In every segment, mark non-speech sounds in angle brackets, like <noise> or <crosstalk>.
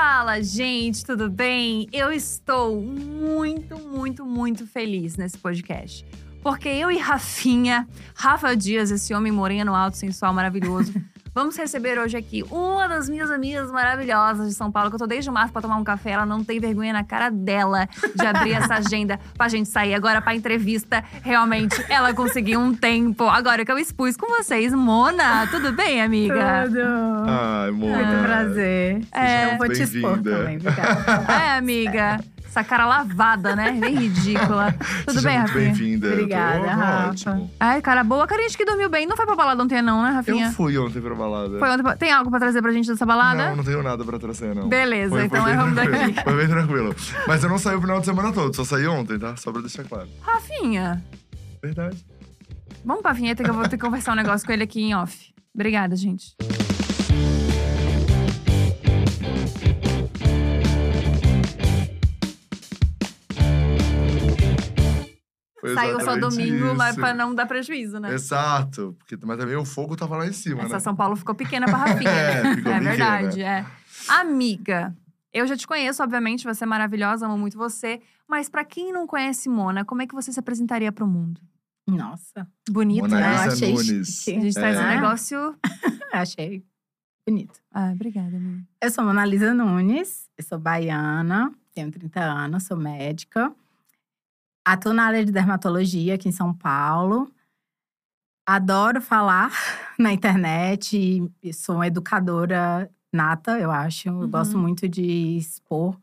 Fala, gente, tudo bem? Eu estou muito, muito, muito feliz nesse podcast. Porque eu e Rafinha, Rafa Dias, esse homem moreno, alto, sensual, maravilhoso, <laughs> vamos receber hoje aqui uma das minhas amigas maravilhosas de São Paulo, que eu tô desde março pra tomar um café. Ela não tem vergonha na cara dela de abrir essa agenda pra gente sair agora pra entrevista. Realmente, ela conseguiu um tempo. Agora que eu expus com vocês, Mona, tudo bem, amiga? Tudo. Ai, amor. Muito prazer. É, eu vou te expor bem-vinda. também, obrigada. É, amiga. Essa cara lavada, né? Bem ridícula. <laughs> Tudo Seja bem, Rafinha? bem-vinda. Obrigada, Tô Rafa. ótimo. Ai, cara boa. Carinha de que dormiu bem. Não foi pra balada ontem, não, né, Rafinha? Eu fui ontem pra balada. Foi ontem pra- Tem algo pra trazer pra gente dessa balada? Não, não tenho nada pra trazer, não. Beleza, Foi- foi então vamos tranquilo, daqui. Foi bem tranquilo. Mas eu não saí o final de semana todo, só saí ontem, tá? Só pra deixar claro. Rafinha, Verdade. vamos pra vinheta que eu vou ter que conversar um negócio com ele aqui em off. Obrigada, gente. Saiu só domingo, mas isso. pra não dar prejuízo, né? Exato. Porque, mas também o fogo tava lá em cima, Essa né? São Paulo ficou pequena pra Rafinha. <laughs> É, né? ficou é pequena. verdade, é. Amiga, eu já te conheço, obviamente, você é maravilhosa, amo muito você. Mas pra quem não conhece Mona, como é que você se apresentaria pro mundo? Nossa, Bonito, Mona né? Eu achei Nunes. A gente traz um É. negócio. <laughs> Achei bonito. Ah, obrigada, amiga. Eu sou Mona Lisa Nunes, eu sou baiana, tenho 30 anos, sou médica. Atuo na área de dermatologia aqui em São Paulo. Adoro falar <laughs> na internet, sou uma educadora nata, eu acho. Eu Uhum. gosto muito de expor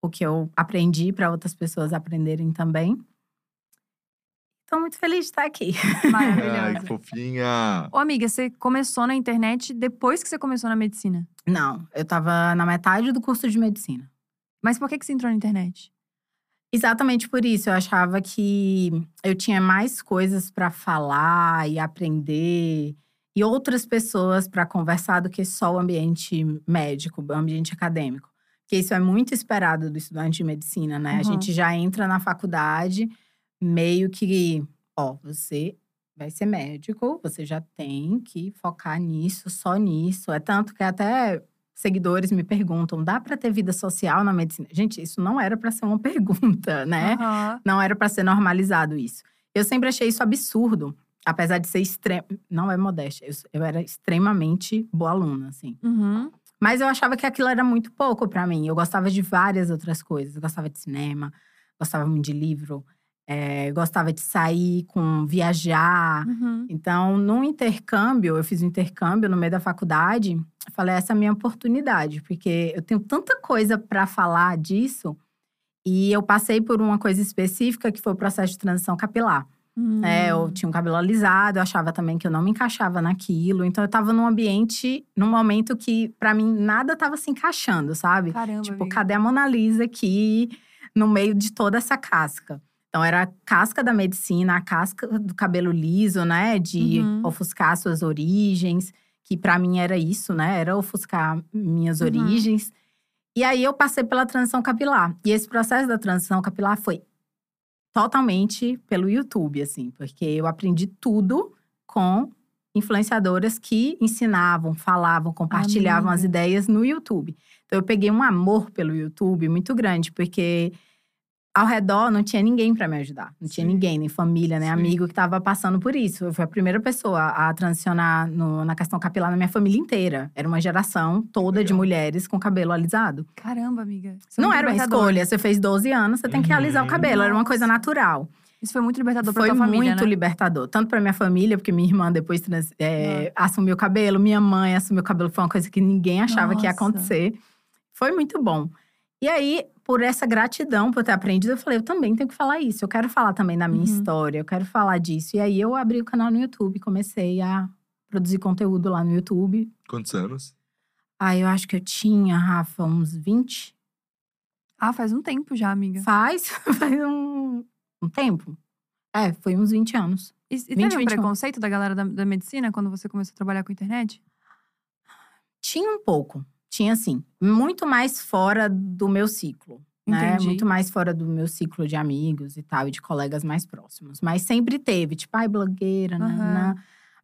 o que eu aprendi para outras pessoas aprenderem também. Estou muito feliz de estar aqui. Ai, Maravilhosa. que fofinha. Ô, amiga, você começou na internet depois que você começou na medicina. Não, eu estava na metade do curso de medicina. Mas por que, que você entrou na internet? Exatamente por isso. Eu achava que eu tinha mais coisas para falar e aprender e outras pessoas para conversar do que só o ambiente médico, o ambiente acadêmico. Porque isso é muito esperado do estudante de medicina, né? A Uhum. gente já entra na faculdade meio que, ó, você vai ser médico, você já tem que focar nisso, só nisso. É tanto que até seguidores me perguntam: dá para ter vida social na medicina? Gente, isso não era para ser uma <laughs> pergunta, né? Aham. Não era para ser normalizado isso. Eu sempre achei isso absurdo, apesar de ser extremo. Não é modéstia, eu, eu era extremamente boa aluna, assim. Uhum. Mas eu achava que aquilo era muito pouco para mim. Eu gostava de várias outras coisas. Eu gostava de cinema, gostava muito de livro, eh, gostava de sair, com viajar. Uhum. Então, no intercâmbio, eu fiz um intercâmbio no meio da faculdade. Falei, essa é a minha oportunidade, porque eu tenho tanta coisa para falar disso. E eu passei por uma coisa específica, que foi o processo de transição capilar. Hum. É, eu tinha um cabelo alisado, eu achava também que eu não me encaixava naquilo. Então, eu tava num ambiente, num momento que, para mim, nada tava se encaixando, sabe? Caramba, Tipo, amiga. cadê a Mona Lisa aqui no meio de toda essa casca? Então, era a casca da medicina, a casca do cabelo liso, né? De Uhum. ofuscar suas origens, que pra mim era isso, né? Era ofuscar minhas Uhum. origens. E aí, eu passei pela transição capilar. E esse processo da transição capilar foi totalmente pelo YouTube, assim. Porque eu aprendi tudo com influenciadoras que ensinavam, falavam, compartilhavam as Amiga. ideias no YouTube. Então eu peguei um amor pelo YouTube muito grande, porque ao redor não tinha ninguém para me ajudar. Não tinha Sim. ninguém, nem família, nem Sim. amigo que estava passando por isso. Eu fui a primeira pessoa a transicionar no- na questão capilar na minha família inteira. Era uma geração toda de Legal. mulheres com cabelo alisado. Caramba, amiga. É não muito era uma escolha. Você fez 12 anos, você tem que alisar o Uhum. cabelo. Era uma coisa Nossa. natural. Isso foi muito libertador pra Foi tua família, muito né? libertador. Tanto pra minha família, porque minha irmã depois trans- é, assumiu o cabelo. Minha mãe assumiu o cabelo. Foi uma coisa que ninguém achava que ia Nossa. acontecer. Foi muito bom. E aí, por essa gratidão por ter aprendido, eu falei, eu também tenho que falar isso. Eu quero falar também da minha Uhum. história. Eu quero falar disso. E aí, eu abri o canal no YouTube. Comecei a produzir conteúdo lá no YouTube. Quantos anos? Aí, eu acho que eu tinha, Rafa, uns 20. Ah, faz um tempo já, amiga. Faz, <laughs> faz um, um tempo. É, foi uns 20 anos. E, e 20, teve um 21. preconceito da galera da, da medicina quando você começou a trabalhar com internet? Tinha um pouco. Tinha, sim. Muito mais fora do meu ciclo. Né? Entendi. Muito mais fora do meu ciclo de amigos e tal, e de colegas mais próximos. Mas sempre teve, tipo, ai, blogueira, Aham. nanã.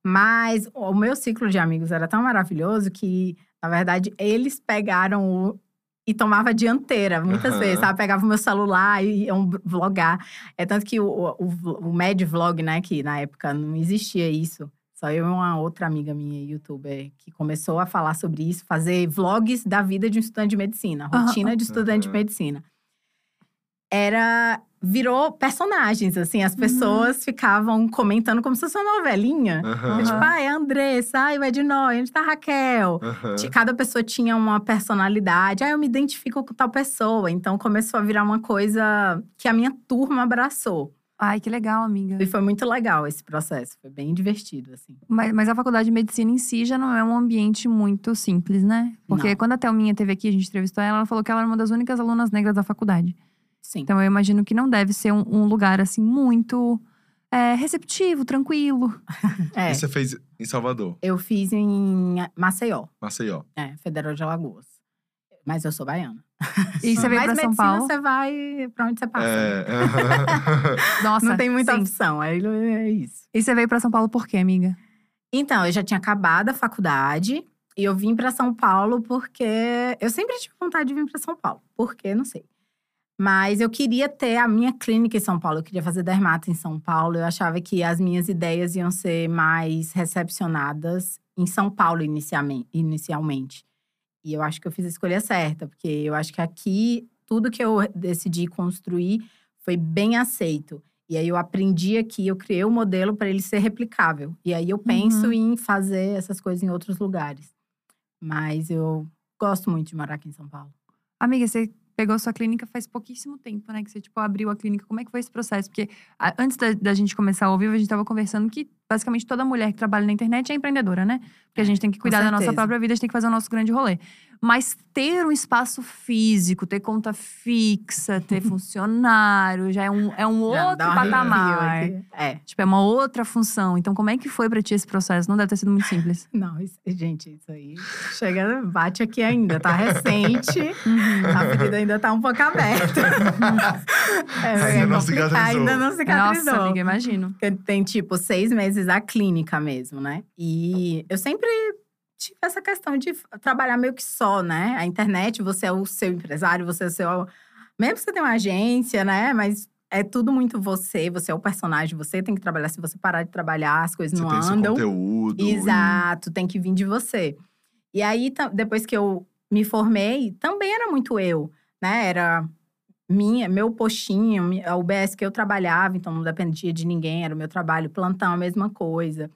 Mas o meu ciclo de amigos era tão maravilhoso que, na verdade, eles pegaram o, e tomava dianteira, muitas Aham. vezes, sabe? Pegava o meu celular e ia um vlogar. É tanto que o, o, o Mad Vlog, né, que na época não existia isso. Só eu e uma outra amiga minha, youtuber, que começou a falar sobre isso, fazer vlogs da vida de um estudante de medicina, rotina de estudante de Aham. medicina. Era. Virou personagens, assim, Uhum. as pessoas ficavam comentando como se fosse uma novelinha. Aham. Tipo, ai, a Andressa, ai, o Ednói, onde tá a Raquel? Cada pessoa tinha uma personalidade. Ah, eu me identifico com tal pessoa. Então começou a virar uma coisa que a minha turma abraçou. Ai, que legal, amiga. E foi muito legal esse processo. Foi bem divertido, assim. Mas, mas a faculdade de medicina em si já não é um ambiente muito simples, né? Porque Não. quando a Thelminha teve aqui, a gente entrevistou ela, ela falou que ela era uma das únicas alunas negras da faculdade. Sim. Então eu imagino que não deve ser um, um lugar assim muito é, receptivo, tranquilo. <laughs> É, E você fez em Salvador, eu fiz em Maceió, Maceió. é, Federal de Alagoas. Mas eu sou baiana. <laughs> E você veio pra São medicina, Paulo. você vai pra onde você passa. É. aham. <laughs> Nossa, Não tem muita sim. opção, é, é isso. E você veio pra São Paulo por quê, amiga? Então, eu já tinha acabado a faculdade e eu vim para São Paulo porque eu sempre tive vontade de vir para São Paulo. Por quê? Não sei. Mas eu queria ter a minha clínica em São Paulo, eu queria fazer dermato em São Paulo. Eu achava que as minhas ideias iam ser mais recepcionadas em São Paulo inicialmente. E eu acho que eu fiz a escolha certa, porque eu acho que aqui tudo que eu decidi construir foi bem aceito. E aí eu aprendi aqui, eu criei o modelo para ele ser replicável. E aí eu penso Uhum. em fazer essas coisas em outros lugares. Mas eu gosto muito de morar aqui em São Paulo. Amiga, você pegou sua clínica faz pouquíssimo tempo, né? Que você, tipo, abriu a clínica. Como é que foi esse processo? Porque a- antes da, da gente começar ao vivo, a gente tava conversando que basicamente toda mulher que trabalha na internet é empreendedora, né? Porque a gente tem que cuidar da nossa própria vida, a gente tem que fazer o nosso grande rolê. Mas ter um espaço físico, ter conta fixa, ter <laughs> funcionário, já é um, é um Já outro patamar. É. Tipo, é uma outra função. Então, como é que foi pra ti esse processo? Não deve ter sido muito simples. <laughs> Não, isso- gente, isso aí chega, bate aqui ainda, tá recente. Uhum. A ferida ainda tá um pouco aberta. <laughs> é, Ainda é não cicatrizou. Ainda não cicatrizou. Nossa, amiga, imagino. Tem, tipo, seis meses a clínica mesmo, né? E eu sempre tive essa questão de trabalhar meio que só, né? A internet, você é o seu empresário, você é o seu. Mesmo que você tenha uma agência, né? Mas é tudo muito você, você é o personagem, você tem que trabalhar. Se você parar de trabalhar, as coisas Você não tem seu andam. conteúdo. Exato, tem que vir de você. E aí, depois que eu me formei, também era muito eu, né? Era minha, meu postinho, a UBS que eu trabalhava, então não dependia de ninguém, era o meu trabalho, plantão, a mesma coisa.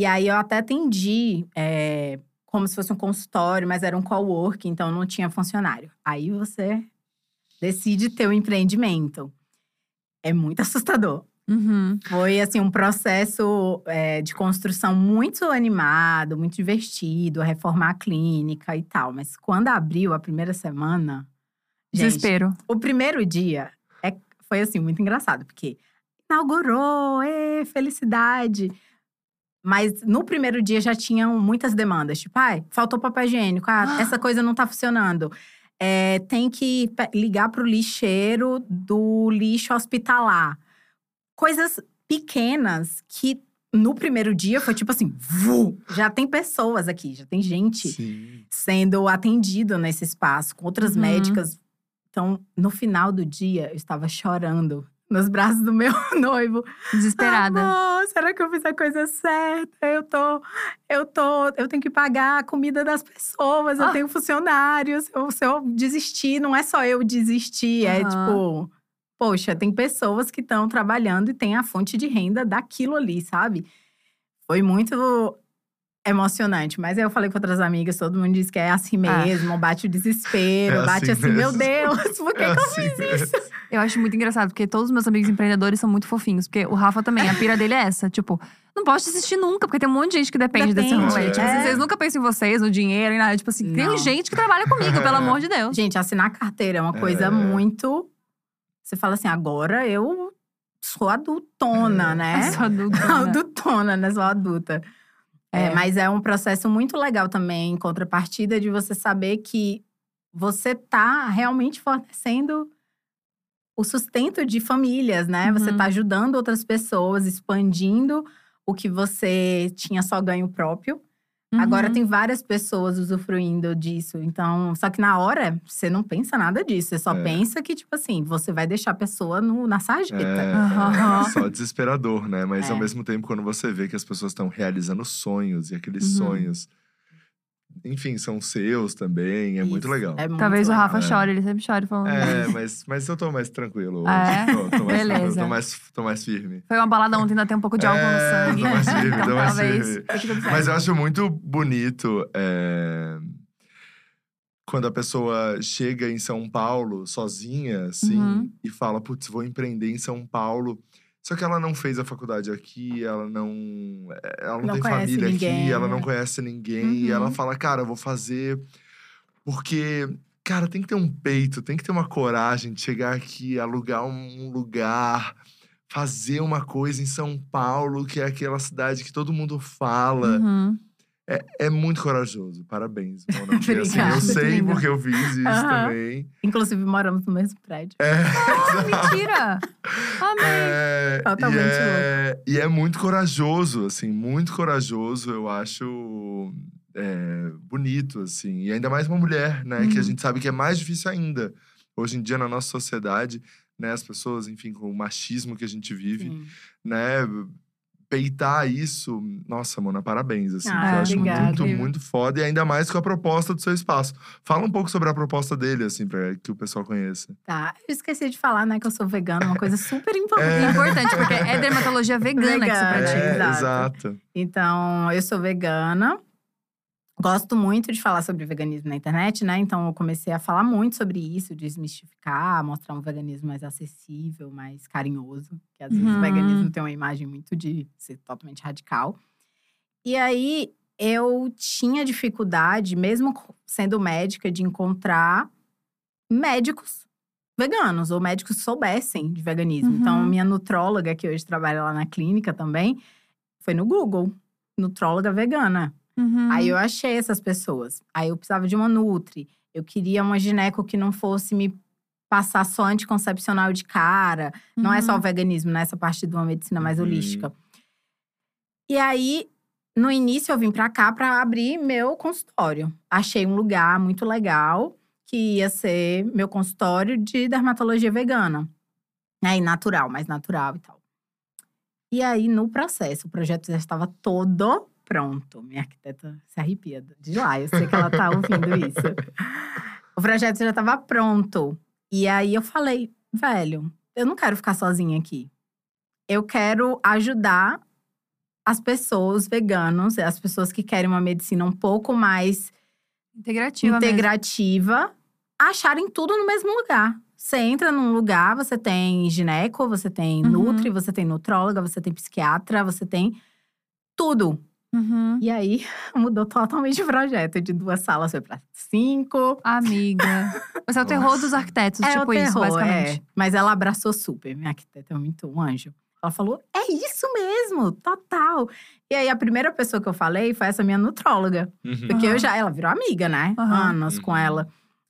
E aí eu até atendi é, como se fosse um consultório, mas era um coworking, então não tinha funcionário. Aí você decide ter o empreendimento. É muito <laughs> assustador. Uhum. Foi, assim, um processo é, de construção muito animado, muito divertido, reformar a clínica e tal. Mas quando abriu a primeira semana… gente, Desespero. o primeiro dia é, foi, assim, muito engraçado. Porque inaugurou, ê, felicidade. Mas no primeiro dia já tinham muitas demandas. Tipo, ai, faltou papel higiênico. Ah, <gasps> essa coisa não tá funcionando. É, tem que ligar pro lixeiro do lixo hospitalar. Coisas pequenas que no primeiro dia foi tipo assim, vu, já tem pessoas aqui, já tem gente Sim. sendo atendido nesse espaço, com outras Uhum. médicas. Então, no final do dia, eu estava chorando nos braços do meu <laughs> noivo. Desesperada. Amor, será que eu fiz a coisa certa? Eu tô, eu tô, eu tenho que pagar a comida das pessoas, eu Ah. tenho funcionários. Eu- se eu desistir, não é só eu desistir, é Aham. tipo, poxa, tem pessoas que estão trabalhando e tem a fonte de renda daquilo ali, sabe? Foi muito emocionante. Mas aí eu falei com outras amigas, todo mundo disse que é assim Ah. mesmo, bate o desespero, É bate assim assim, meu mesmo. Deus, por que, É que eu assim fiz isso? Eu acho muito engraçado, porque todos os meus amigos empreendedores são muito fofinhos. Porque o Rafa também, a pira dele é essa. Tipo, não pode desistir nunca, porque tem um monte de gente que depende, desse Depende, rolê. Tipo, é. vocês nunca pensam em vocês, no dinheiro e nada. Tipo assim, tem Não. gente que trabalha comigo, pelo amor de Deus. Gente, assinar carteira é uma coisa É. muito. Você fala assim, agora eu sou adultona, É. né? Eu <laughs> sou adulta, né? <laughs> adultona, né? Sou adulta. É, É. mas é um processo muito legal também, em contrapartida, de você saber que você tá realmente fornecendo o sustento de famílias, né? Você Uhum. tá ajudando outras pessoas, expandindo o que você tinha só ganho próprio. Agora Uhum. tem várias pessoas usufruindo disso. Então, só que na hora, você não pensa nada disso. Você só É. pensa que, tipo assim, você vai deixar a pessoa no, na sarjeta. É, Aham. é só desesperador, né? Mas É. ao mesmo tempo, quando você vê que as pessoas estão realizando sonhos e aqueles Uhum. sonhos, enfim, são seus também, é muito Isso, legal. É muito Talvez o legal. Rafa É. chore, ele sempre chora falando. É, mas, mas eu tô mais tranquilo hoje. É? Tô, tô mais Beleza. tô mais, tô mais firme. Foi uma balada ontem, ainda tem um pouco de álcool É, no sangue. tô mais firme, <laughs> então tô mais talvez firme. Mas eu acho muito bonito é, quando a pessoa chega em São Paulo sozinha, assim, Uhum. e fala, putz, vou empreender em São Paulo. Só que ela não fez a faculdade aqui, ela não, ela não, Não tem família ninguém, aqui, ela não né? conhece ninguém. E ela Uhum. fala, cara, eu vou fazer porque, cara, tem que ter um peito, tem que ter uma coragem de chegar aqui, alugar um lugar, fazer uma coisa em São Paulo, que é aquela cidade que todo mundo fala. Uhum. É, é muito corajoso. Parabéns, Mona. <laughs> Porque, assim, eu sei porque eu fiz isso também. Inclusive, moramos no mesmo prédio. É, Ah, mentira! <laughs> Amei! é, Totalmente e, é, e é muito corajoso, assim, muito corajoso. Eu acho é, bonito, assim. E ainda mais uma mulher, né? Que a Uhum. gente sabe que é mais difícil ainda. Hoje em dia, na nossa sociedade, né? As pessoas, enfim, com o machismo que a gente vive, Sim. né? Peitar isso, nossa, Mona, parabéns, assim. Ah, eu acho obrigada. muito, muito foda. E ainda mais com a proposta do seu espaço. Fala um pouco sobre a proposta dele, assim, pra que o pessoal conheça. Tá. Eu esqueci de falar, né, que eu sou vegana, uma coisa super <laughs> importante. É importante, porque é dermatologia vegana que você Vegana. pratica. É, exato. exato. Então, eu sou vegana. Gosto muito de falar sobre veganismo na internet, né? Então, eu comecei a falar muito sobre isso, desmistificar, mostrar um veganismo mais acessível, mais carinhoso. Que às vezes Uhum. o veganismo tem uma imagem muito de ser totalmente radical. E aí, eu tinha dificuldade, mesmo sendo médica, de encontrar médicos veganos, ou médicos que soubessem de veganismo. Uhum. Então, minha nutróloga, que hoje trabalha lá na clínica também, foi no Google. Nutróloga vegana. Uhum. Aí eu achei essas pessoas. Aí eu precisava de uma Nutri. Eu queria uma gineco que não fosse me passar só anticoncepcional de cara. Não é só o Uhum. veganismo, né? Essa parte de uma medicina mais Uhum. holística. E aí, no início, eu vim pra cá pra abrir meu consultório. Achei um lugar muito legal, que ia ser meu consultório de dermatologia vegana. Né? E natural, mais natural e tal. E aí, no processo, o projeto já estava todo pronto. Minha arquiteta se arrepia de lá, eu sei que ela tá ouvindo isso. <laughs> O projeto já estava pronto. E aí eu falei, velho, eu não quero ficar sozinha aqui. Eu quero ajudar as pessoas veganos, as pessoas que querem uma medicina um pouco mais Integrativa integrativa, acharem tudo no mesmo lugar. Você entra num lugar, você tem gineco, você tem Uhum. nutri, você tem nutróloga, você tem psiquiatra, você tem tudo. Uhum. E aí <laughs> mudou totalmente o projeto. De duas salas foi pra cinco. Amiga. Você é o terror dos arquitetos, é tipo o isso, terror, basicamente. é. Mas ela abraçou super. Minha arquiteta é muito um anjo. Ela falou: é isso mesmo, total. E aí, a primeira pessoa que eu falei foi essa minha nutróloga. Uhum. Porque eu já, ela virou amiga, né? Aham. Anos com Uhum. ela.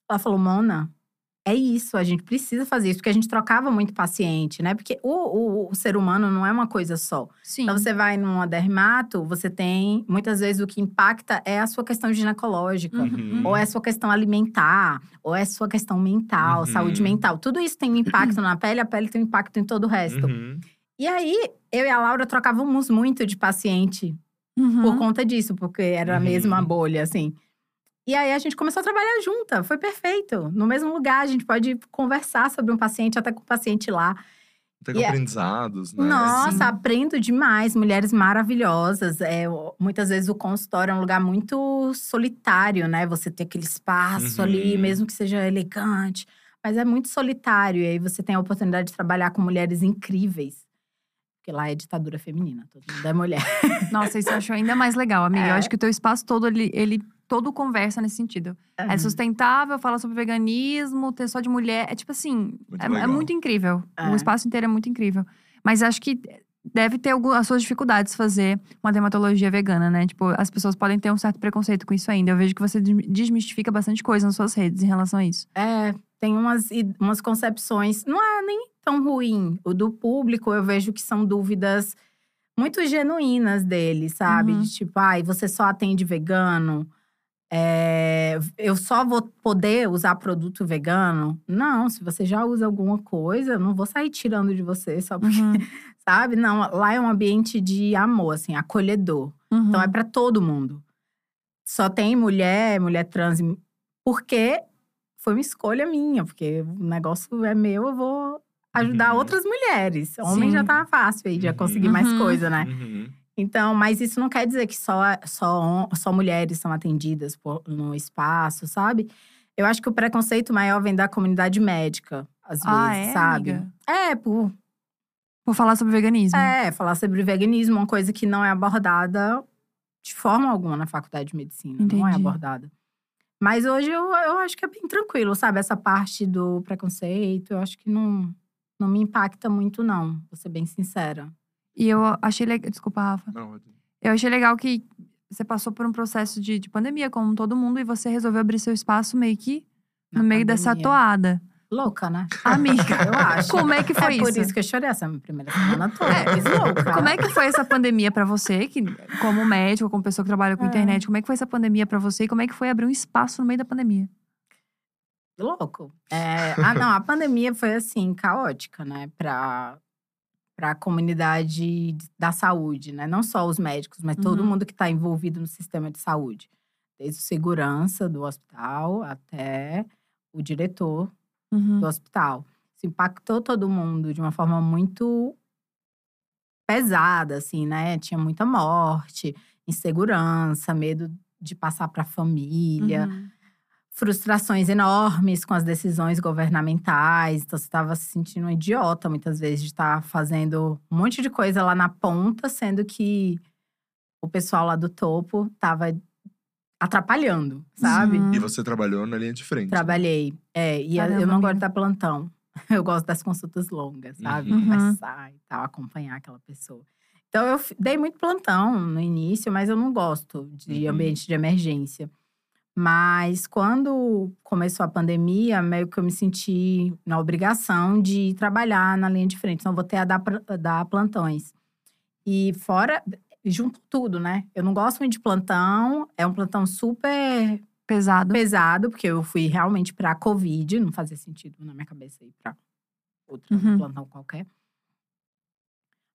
Ela falou, Mona, é isso, a gente precisa fazer isso. Porque a gente trocava muito paciente, né? Porque o, o, o ser humano não é uma coisa só. Sim. Então, você vai numa dermato, você tem… Muitas vezes, o que impacta é a sua questão ginecológica. Uhum. Ou é a sua questão alimentar, ou é a sua questão mental, Uhum. saúde mental. Tudo isso tem um impacto na pele, a pele tem um impacto em todo o resto. Uhum. E aí, eu e a Laura trocávamos muito de paciente Uhum. por conta disso, porque era a Uhum. mesma bolha, assim. E aí a gente começou a trabalhar junta, foi perfeito. No mesmo lugar, a gente pode conversar sobre um paciente, até com o paciente lá. Tem E é- aprendizados, né? Nossa, Sim. aprendo demais, mulheres maravilhosas. É, muitas vezes o consultório é um lugar muito solitário, né? Você tem aquele espaço Uhum. ali, mesmo que seja elegante. Mas é muito solitário, e aí você tem a oportunidade de trabalhar com mulheres incríveis. Porque lá é ditadura feminina, todo mundo é mulher. Nossa, isso eu acho ainda mais legal, amiga. Eu É. acho que o teu espaço todo, ele, ele todo conversa nesse sentido. É sustentável, fala sobre veganismo, ter só de mulher. É tipo assim, Muito é, é muito incrível. É. O espaço inteiro é muito incrível. Mas acho que deve ter algumas as suas dificuldades fazer uma dermatologia vegana, né? Tipo, as pessoas podem ter um certo preconceito com isso ainda. Eu vejo que você des- desmistifica bastante coisa nas suas redes em relação a isso. É, tem umas, umas concepções. Não é nem tão ruim. O do público, eu vejo que são dúvidas muito genuínas dele, sabe? Uhum. De tipo, ai, você só atende vegano. É, eu só vou poder usar produto vegano? Não, se você já usa alguma coisa, eu não vou sair tirando de você só porque, Uhum, <laughs> sabe? Não, lá é um ambiente de amor, assim, acolhedor. uhum. Então é pra todo mundo. Só tem mulher, mulher trans, porque foi uma escolha minha, porque o negócio é meu, eu vou ajudar Uhum. outras mulheres. Homem Sim. já tá fácil aí, já Uhum. conseguir mais Uhum. coisa, né? Então, mas isso não quer dizer que só, só, só mulheres são atendidas por, no espaço, sabe? Eu acho que o preconceito maior vem da comunidade médica, às Ah, vezes, é, sabe? amiga? É, por Vou falar sobre veganismo. é, falar sobre veganismo, uma coisa que não é abordada de forma alguma na faculdade de medicina. Não é Entendi. abordada. Mas hoje eu, eu acho que é bem tranquilo, sabe? Essa parte do preconceito, eu acho que não, não me impacta muito, não. Vou ser bem sincera. E eu achei legal. Desculpa, Rafa. Não, Eu achei legal que você passou por um processo de, de pandemia, como todo mundo, e você resolveu abrir seu espaço meio que no Na meio dessa pandemia. toada. Louca, né? Amiga, <laughs> Eu acho. como é que foi é por isso? isso que eu chorei essa minha primeira semana toda. É. Louca. Como é que foi essa pandemia pra você, que como médico, como pessoa que trabalha com É. internet, como é que foi essa pandemia pra você e como é que foi abrir um espaço no meio da pandemia? Louco. É, ah, não, a pandemia foi assim, caótica, né? Pra, pra comunidade da saúde, né? Não só os médicos, mas todo Uhum. mundo que está envolvido no sistema de saúde. Desde o segurança do hospital até o diretor Uhum. do hospital. Isso impactou todo mundo de uma forma muito pesada, assim, né? Tinha muita morte, insegurança, medo de passar para a família Uhum. Frustrações enormes com as decisões governamentais. Então, você estava se sentindo um idiota muitas vezes de estar fazendo um monte de coisa lá na ponta, sendo que o pessoal lá do topo estava atrapalhando, sabe? Uhum. E você trabalhou na linha de frente. né? Trabalhei. É, e eu- Caramba, eu não gosto dar plantão. <laughs> Eu gosto das consultas longas, sabe? Uhum. Conversar e tal, acompanhar aquela pessoa. Então, eu dei muito plantão no início, mas eu não gosto de Uhum. ambiente de emergência. Mas quando começou a pandemia, meio que eu me senti na obrigação de trabalhar na linha de frente. Então, eu voltei a dar, dar plantões. E fora, junto tudo, né? Eu não gosto muito de plantão. É um plantão super Pesado. pesado, porque eu fui realmente pra Covid, não fazia sentido na minha cabeça ir pra outro Uhum. plantão qualquer.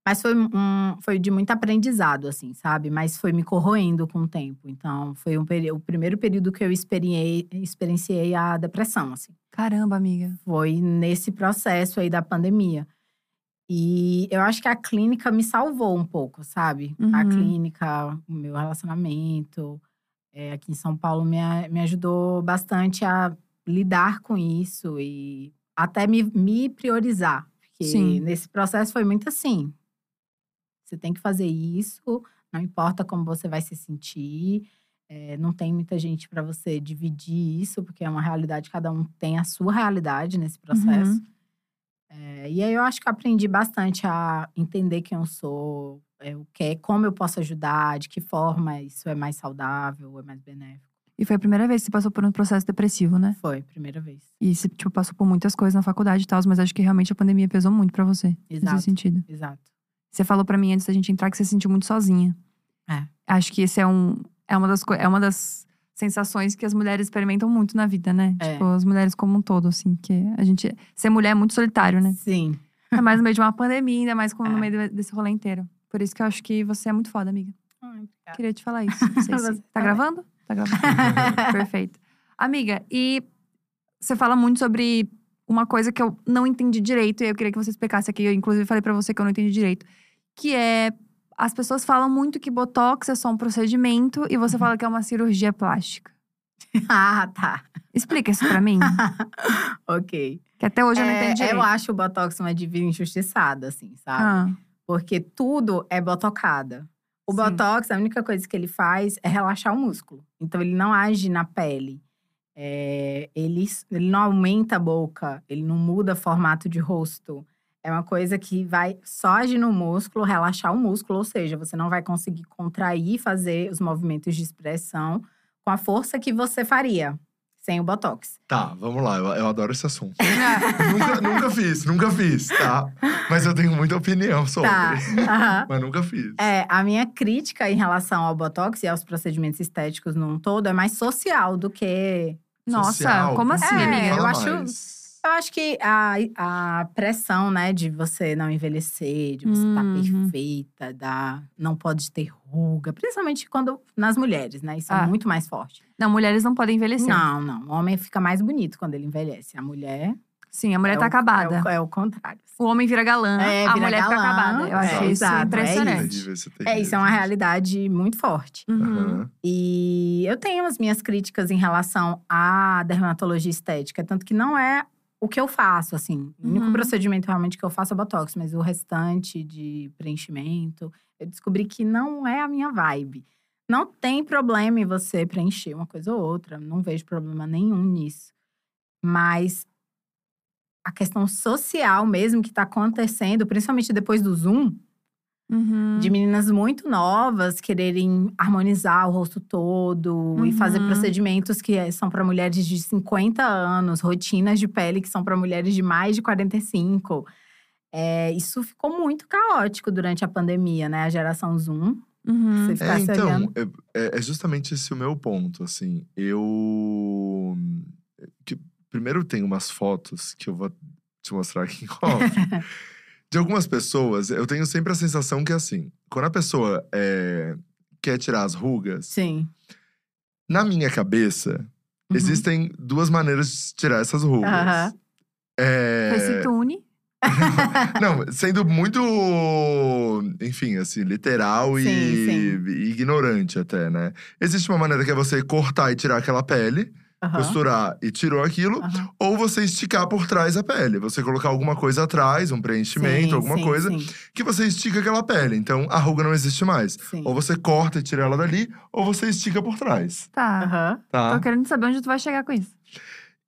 Mas foi, um, foi de muito aprendizado, assim, sabe? Mas foi me corroendo com o tempo. Então, foi um o primeiro período que eu experienciei, a depressão, assim. Caramba, amiga. Foi nesse processo aí da pandemia. E eu acho que a clínica me salvou um pouco, sabe? A Uhum. clínica, o meu relacionamento, é, aqui em São Paulo, me, a- me ajudou bastante a lidar com isso e até me, me priorizar. Porque Sim. nesse processo foi muito assim. Você tem que fazer isso, não importa como você vai se sentir. é, não tem muita gente para você dividir isso, porque é uma realidade, cada um tem a sua realidade nesse processo. Uhum. É, e aí eu acho que eu aprendi bastante a entender quem eu sou, é, o que é, como eu posso ajudar, de que forma isso é mais saudável, é mais benéfico. E foi a primeira vez que você passou por um processo depressivo, né? Foi, primeira vez. E você, tipo, passou por muitas coisas na faculdade e tal, mas acho que realmente a pandemia pesou muito pra você. Exato. Nesse sentido. Exato. Você falou pra mim antes da gente entrar que você se sentiu muito sozinha. É. Acho que esse é um é uma das é uma das sensações que as mulheres experimentam muito na vida, né? É. Tipo, as mulheres como um todo, assim, que a gente ser mulher é muito solitário, né? Sim. Ainda mais no meio de uma pandemia, ainda mais como no É. meio desse rolê inteiro. Por isso que eu acho que você é muito foda, amiga. Obrigada. Queria te falar isso. Não sei <laughs> se- Tá também. gravando? Tá gravando. <laughs> Perfeito. Amiga, e você fala muito sobre uma coisa que eu não entendi direito, e eu queria que você explicasse aqui. Eu, inclusive, falei pra você que eu não entendi direito. Que é. As pessoas falam muito que botox é só um procedimento e você Uhum. fala que é uma cirurgia plástica. <laughs> ah, tá. Explica isso pra mim. <laughs> ok. Que até hoje eu não É, entendi eu acho o Botox uma divina injustiçada, assim, sabe? Ah, Porque tudo é botocada. O Sim. Botox, a única coisa que ele faz é relaxar o músculo. Então, ele não age na pele. É, ele, ele não aumenta a boca, ele não muda formato de rosto. É uma coisa que vai só agir no músculo, relaxar o músculo, ou seja, você não vai conseguir contrair e fazer os movimentos de expressão com a força que você faria sem o Botox. Tá, vamos lá. Eu, eu adoro esse assunto. <laughs> nunca, nunca fiz, nunca fiz, tá? Mas eu tenho muita opinião sobre. Tá. aham. <laughs> Mas nunca fiz. É, a minha crítica em relação ao Botox e aos procedimentos estéticos num todo é mais social do que. Nossa, Social. como assim, É, amiga? eu acho- mais. Eu acho que a, a pressão, né, de você não envelhecer, de você estar Uhum. perfeita, da, não pode ter ruga, principalmente quando nas mulheres, né? Isso Ah. é muito mais forte. Não, mulheres não podem envelhecer. Não, não. O homem fica mais bonito quando ele envelhece. A mulher. Sim, a mulher é tá o- acabada. É o, é o contrário. O homem vira galã, É, a vira mulher fica galã. acabada. Eu É, achei isso exato, é impressionante. Terrível, isso é É, isso é uma realidade muito forte. Uhum. E eu tenho as minhas críticas em relação à dermatologia estética, tanto que não é o que eu faço, assim. O único Uhum. procedimento realmente que eu faço é botox, mas o restante de preenchimento, eu descobri que não é a minha vibe. Não tem problema em você preencher uma coisa ou outra, não vejo problema nenhum nisso. Mas a questão social mesmo que tá acontecendo, principalmente depois do Zoom, Uhum. de meninas muito novas quererem harmonizar o rosto todo e fazer Uhum. procedimentos que eh, são para mulheres de 50 anos, rotinas de pele que são para mulheres de mais de 45. É, isso ficou muito caótico durante a pandemia, né? A geração Zoom. Uhum. Você É, então, olhando. é, é justamente esse o meu ponto, assim. Eu… que- primeiro tem umas fotos que eu vou te mostrar aqui em off. <laughs> de algumas pessoas, eu tenho sempre a sensação que, assim… Quando a pessoa é, quer tirar as rugas, Sim. na minha cabeça, Uhum. existem duas maneiras de tirar essas rugas. Aham. É. <laughs> Não, <laughs> sendo muito, enfim, assim, literal e, Sim, e ignorante até, né? Existe uma maneira que é você cortar e tirar aquela pele, Aham. costurar e tirou aquilo, Aham. ou você esticar por trás a pele. Você colocar alguma coisa atrás, um preenchimento, Sim, alguma sim, coisa, Sim, que você estica aquela pele. Então a ruga não existe mais. sim. Ou você corta e tira ela dali, ou você estica por trás, Tá. Aham. tá? Tô querendo saber onde tu vai chegar com isso.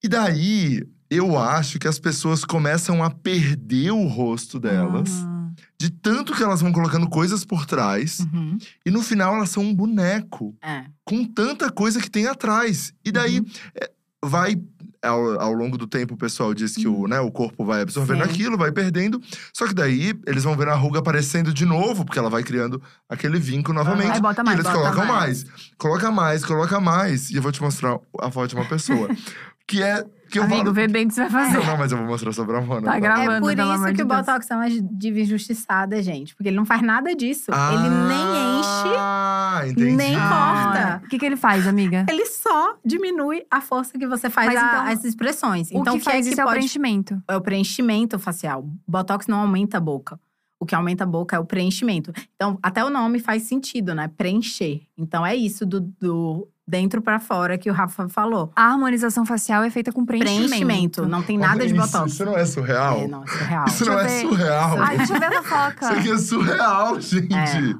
E daí, eu acho que as pessoas começam a perder o rosto delas. Uhum. De tanto que elas vão colocando coisas por trás. Uhum. E no final elas são um boneco. É. Com tanta coisa que tem atrás. E daí Uhum. é, vai. Ao, ao longo do tempo, o pessoal diz que o, né, o corpo vai absorvendo Sim. aquilo, vai perdendo. Só que daí eles vão ver a ruga aparecendo de novo, porque ela vai criando aquele vinco novamente. Aí bota e mais, eles bota colocam mais. mais. Coloca mais, coloca mais. E eu vou te mostrar a foto de uma pessoa. <laughs> que é. Que eu Amigo, falo. vê bem o que você vai fazer. Não, não, mas eu vou mostrar sobre a Mona. Tá tá? gravando. É por isso de que o. Botox é uma diva injustiçada, gente. Porque ele não faz nada disso. ele nem enche, Ah, entendi. nem corta. O que, que ele faz, amiga? ele só diminui a força que você faz Mas a- então, as expressões. o Então, que faz é isso é o pode- preenchimento. é o preenchimento facial. Botox não aumenta a boca. O que aumenta a boca é o preenchimento. Então, até o nome faz sentido, né? Preencher. Então, é isso do, do dentro pra fora que o Rafa falou. A harmonização facial é feita com preenchimento. Preenchimento. Não tem nada de isso, Botox. Isso não é surreal? É, não, é surreal. Isso não é Deixa eu ver. surreal. Ai, deixa eu ver a fofoca. Isso aqui é surreal, gente.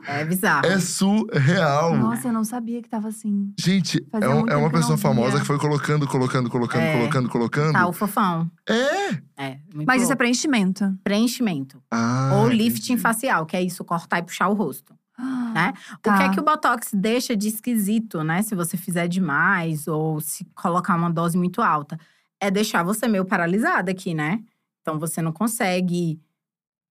É, é bizarro. É surreal. Nossa, eu não sabia que tava assim. Gente, Fazia é, um- é uma pessoa não famosa que foi colocando, colocando, colocando, É. colocando, colocando. Tá, o fofão. É! É, muito Mas isso é louco. preenchimento. preenchimento. Ah, Ou lifting entendi. facial, que é isso, cortar e puxar o rosto. Né? Tá. O que é que o Botox deixa de esquisito, né? Se você fizer demais ou se colocar uma dose muito alta. É deixar você meio paralisada aqui, né? Então você não consegue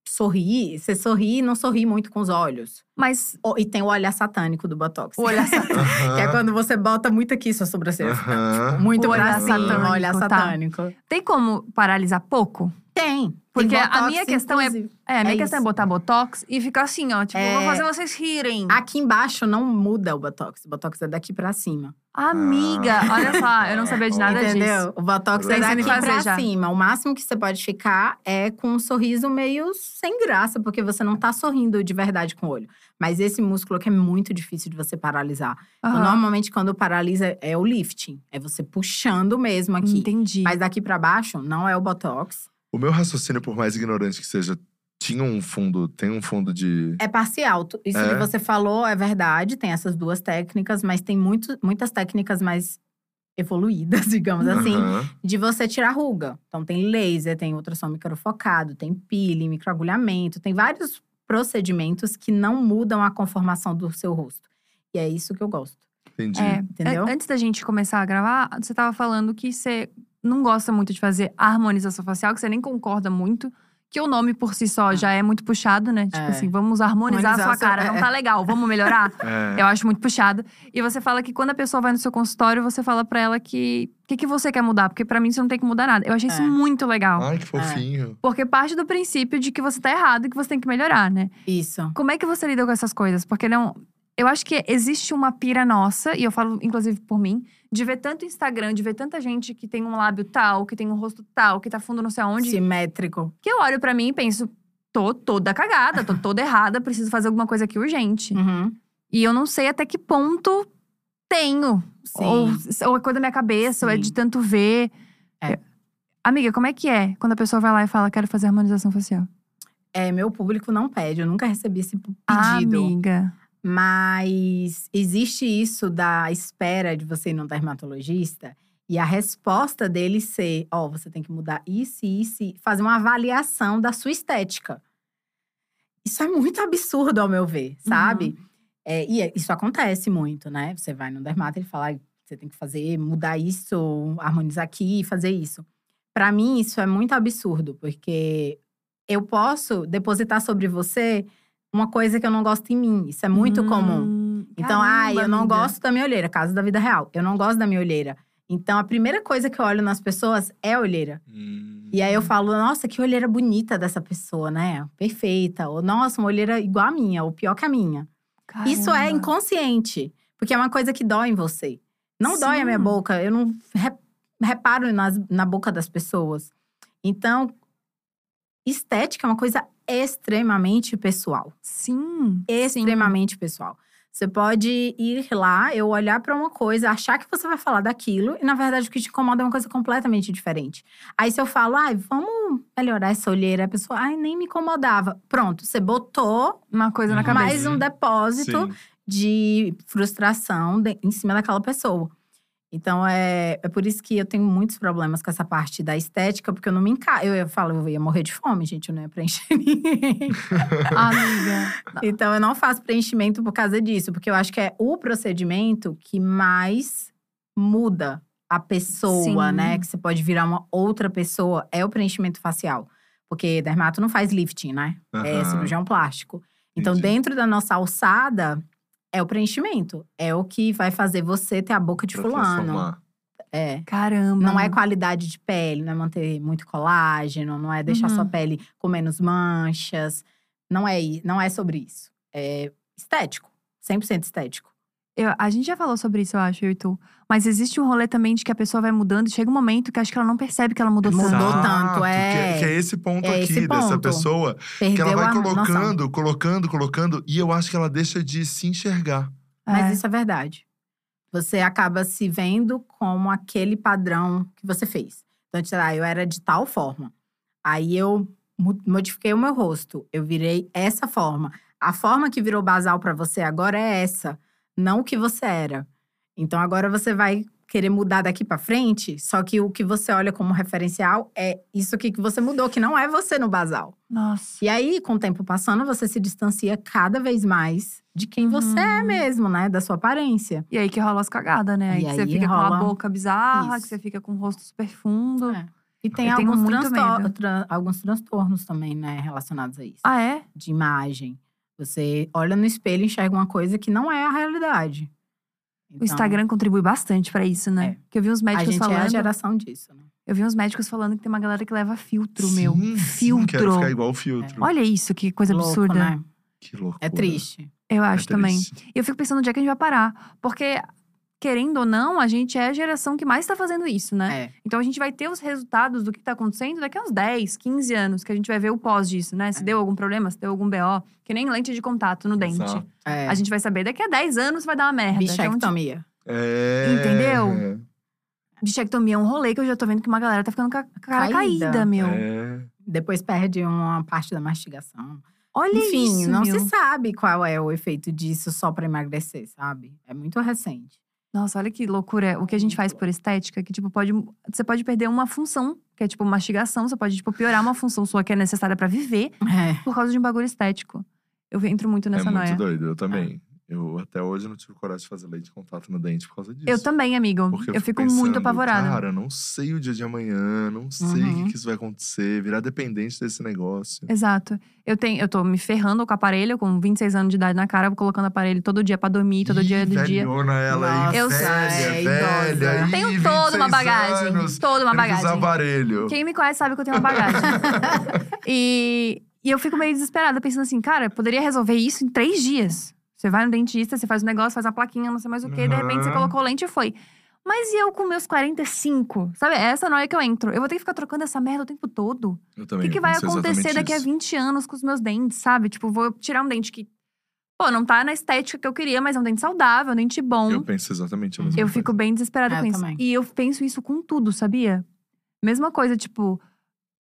sorrir. Você sorri e não sorri muito com os olhos. Mas E tem o olhar satânico do Botox. o olhar satânico. <laughs> Que é quando você bota muito aqui sua sobrancelha. aham. Muito O olhar satânico, olhar tá. satânico. Tem como paralisar pouco? Tem. Porque Tem a Botox, minha questão é- inclusive. É, a minha É questão é isso. botar botox e ficar assim, ó. Tipo, É. vou fazer vocês rirem. Aqui embaixo não muda o Botox. O Botox é daqui pra cima. Amiga, olha só, eu não sabia de nada Entendeu? disso. O Botox é daqui pra já. cima. O máximo que você pode ficar é com um sorriso meio sem graça, porque você não tá sorrindo de verdade com o olho. Mas esse músculo aqui é muito difícil de você paralisar. Então, Aham. normalmente, quando paralisa, é o lifting. É você puxando mesmo aqui. Entendi. Mas daqui pra baixo, não é o Botox. O meu raciocínio, por mais ignorante que seja, tinha um fundo, tem um fundo de. É parcial. Isso É? que você falou é verdade, tem essas duas técnicas, mas tem muito, muitas técnicas mais evoluídas, <laughs> digamos assim, Aham. de você tirar ruga. Então tem laser, tem ultrassom microfocado, tem peeling, microagulhamento, tem vários procedimentos que não mudam a conformação do seu rosto. E é isso que eu gosto. Entendi. É, Entendeu? an- Antes da gente começar a gravar, você tava falando que você não gosta muito de fazer harmonização facial, que você nem concorda muito. Que o nome por si só já é muito puxado, né? Tipo É. assim, vamos harmonizar a Harmonizar sua a sua- cara. é. Não tá legal, vamos melhorar? <laughs> É. Eu acho muito puxado. E você fala que quando a pessoa vai no seu consultório, você fala pra ela que o que, que você quer mudar, porque pra mim você não tem que mudar nada. Eu achei isso É. muito legal. Ai, que fofinho. Porque parte do princípio de que você tá errado e que você tem que melhorar, né? Isso. Como é que você lida com essas coisas? Porque não. Eu acho que existe uma pira nossa, e eu falo, inclusive, por mim, de ver tanto Instagram, de ver tanta gente que tem um lábio tal, que tem um rosto tal, que tá fundo não sei aonde, Simétrico. que eu olho pra mim e penso, tô toda cagada, tô toda errada, preciso fazer alguma coisa aqui urgente. Uhum. E eu não sei até que ponto tenho. Sim. Ou, ou é coisa da minha cabeça, ou é Sim. de tanto ver. É. Amiga, como é que é quando a pessoa vai lá e fala, quero fazer harmonização facial? É, meu público não pede. Eu nunca recebi esse pedido. Amiga. Mas existe isso da espera de você ir num dermatologista e a resposta dele ser: ó, você tem que mudar isso e isso, fazer uma avaliação da sua estética. Isso é muito absurdo, ao meu ver, sabe? É, e é- isso acontece muito, né? Você vai no dermato e ele fala: "Ai, você tem que fazer, mudar isso, harmonizar aqui, fazer isso. Pra mim, isso é muito absurdo, porque eu posso depositar sobre você uma coisa que eu não gosto em mim. Isso é muito comum. Hum, Então, ai, caramba, eu não amiga. gosto da minha olheira, caso da vida real. Eu não gosto da minha olheira. Então, a primeira coisa que eu olho nas pessoas é a olheira. Hum. E aí eu falo, nossa, que olheira bonita dessa pessoa, né? Perfeita. Ou, nossa, uma olheira igual a minha, ou pior que a minha. Isso é Caramba. inconsciente. Porque é uma coisa que dói em você. Não dói a minha Sim. boca. Eu não re- reparo nas- na boca das pessoas. Então, estética é uma coisa extremamente pessoal Sim. extremamente pessoal. Você pode ir lá, eu olhar pra uma coisa, achar que você vai falar daquilo, e na verdade o que te incomoda é uma coisa completamente diferente. Aí se eu falo, ai, vamos melhorar essa olheira, a pessoa, ai, nem me incomodava. Pronto, você botou Uma coisa na Uhum. cabeça. mais um depósito Sim. de frustração em cima daquela pessoa. Então, é, é por isso que eu tenho muitos problemas com essa parte da estética, porque eu não me encaixo. Eu ia falar, eu ia morrer de fome, gente, eu não ia preencher <laughs> ninguém. Amiga. Então, eu não faço preenchimento por causa disso, porque eu acho que é o procedimento que mais muda a pessoa, Sim. né? Que você pode virar uma outra pessoa, é o preenchimento facial. Porque dermato não faz lifting, né? É cirurgião plástico. Então, Entendi. dentro da nossa alçada, é o preenchimento. É o que vai fazer você ter a boca de Pra fulano. É. Caramba. Não é qualidade de pele, não é manter muito colágeno, não é deixar Uhum. sua pele com menos manchas. Não é, não é sobre isso. É estético. 100% estético. Eu- a gente já falou sobre isso, eu acho, eu e tu. Mas existe um rolê também de que a pessoa vai mudando e chega um momento que acho que ela não percebe que ela mudou, Mudou tanto. tanto, é. Que, é- que é esse ponto É aqui esse dessa ponto. pessoa. Que Perdeu ela vai a colocando, colocando, colocando. E eu acho que ela deixa de se enxergar. Mas É. isso é verdade. Você acaba se vendo como aquele padrão que você fez. Então, sei lá, eu era de tal forma. Aí eu modifiquei o meu rosto. Eu virei essa forma. A forma que virou basal pra você agora é essa, não o que você era. Então agora você vai querer mudar daqui pra frente, só que o que você olha como referencial é isso aqui que você mudou, que não é você no basal. Nossa. E aí, com o tempo passando, você se distancia cada vez mais de quem você é Uhum. mesmo, né? Da sua aparência. E aí que rola as cagadas, né? Aí que você aí fica com a rola boca bizarra, que isso. você fica com o rosto super fundo. É. E tem Eu alguns, transtor- tran- alguns transtornos também, né? Relacionados a isso. Ah, é? De imagem. Você olha no espelho e enxerga uma coisa que não é a realidade. O Instagram contribui bastante pra isso, né? É. Porque eu vi uns A médicos gente falando. é a geração disso, né? Eu vi uns médicos falando que tem uma galera que leva filtro, meu. Sim, sim, Filtro. Quero ficar igual o filtro. Olha isso, que coisa Louco, absurda. né? Que loucura. É triste. Eu É acho também. triste. E eu fico pensando onde é que a gente vai parar. Porque, querendo ou não, a gente é a geração que mais tá fazendo isso, né? É. Então a gente vai ter os resultados do que tá acontecendo daqui a uns 10, 15 anos, que a gente vai ver o pós disso, né? Se É. deu algum problema, se deu algum BO. Que nem lente de contato no dente. É. A gente vai saber daqui a 10 anos vai dar uma merda. É Bichectomia. É. Entendeu? Bichectomia é um rolê que eu já tô vendo que uma galera tá ficando com a cara Caída. caída, meu. É. Depois perde uma parte da mastigação. Olha Enfim, isso, não meu. se sabe qual é o efeito disso só pra emagrecer, sabe? É muito recente. Nossa, olha que loucura. O que a gente faz por estética, que, tipo, pode. Você pode perder uma função, que é tipo mastigação, você pode, tipo, piorar uma função sua que é necessária pra viver É. por causa de um bagulho estético. Eu entro muito É nessa muito noia. doido, eu também. Eu até hoje não tive coragem de fazer leite de contato no dente por causa disso. Eu também, amigo. Porque eu fico pensando, muito apavorada. Cara, não sei o dia de amanhã, não sei o Uhum. que, que isso vai acontecer, virar dependente desse negócio. Exato. Eu tenho, eu tô me ferrando com o aparelho, com 26 anos de idade na cara, vou colocando aparelho todo dia pra dormir, todo Ih, dia do dia. ela aí, Eu velha, sei. velha. Idosa. Ih, Tenho toda uma 26 bagagem. anos, Toda uma bagagem. aparelho. Quem me conhece sabe que eu tenho uma bagagem. <laughs> e, e eu fico meio desesperada, pensando assim, cara, eu poderia resolver isso em três dias. Você vai no dentista, você faz um negócio, faz uma plaquinha, não sei mais o quê, de repente você colocou lente e foi. Mas e eu com meus 45? Sabe, é essa noia que eu entro. Eu vou ter que ficar trocando essa merda o tempo todo. Eu O também que, que vai acontecer daqui a isso. 20 anos com os meus dentes, sabe? Tipo, vou tirar um dente que, pô, não tá na estética que eu queria, mas é um dente saudável, um dente bom. Eu penso exatamente a mesma Eu coisa. fico bem desesperada É, com isso. também. E eu penso isso com tudo, sabia? Mesma coisa, tipo,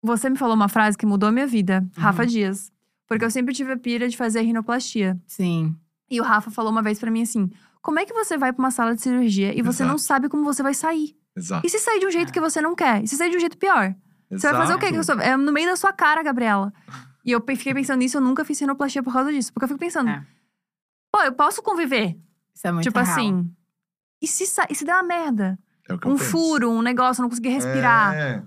você me falou uma frase que mudou a minha vida, Rafa Uhum. Dias. Porque eu sempre tive a pira de fazer rinoplastia. Sim. E o Rafa falou uma vez pra mim assim: como é que você vai pra uma sala de cirurgia e você não Exato. sabe como você vai sair? Exato. E se sair de um jeito que você não quer? E se sair de um jeito pior? Você vai fazer o quê? que eu sou- É no meio da sua cara, Gabriela. E eu fiquei pensando nisso, eu nunca fiz rinoplastia por causa disso. Porque eu fico pensando, É. pô, eu posso conviver. Isso é muito tipo real. assim. E se, sa- e se der uma merda? É o que eu Um penso. furo, um negócio, eu não conseguir respirar. É.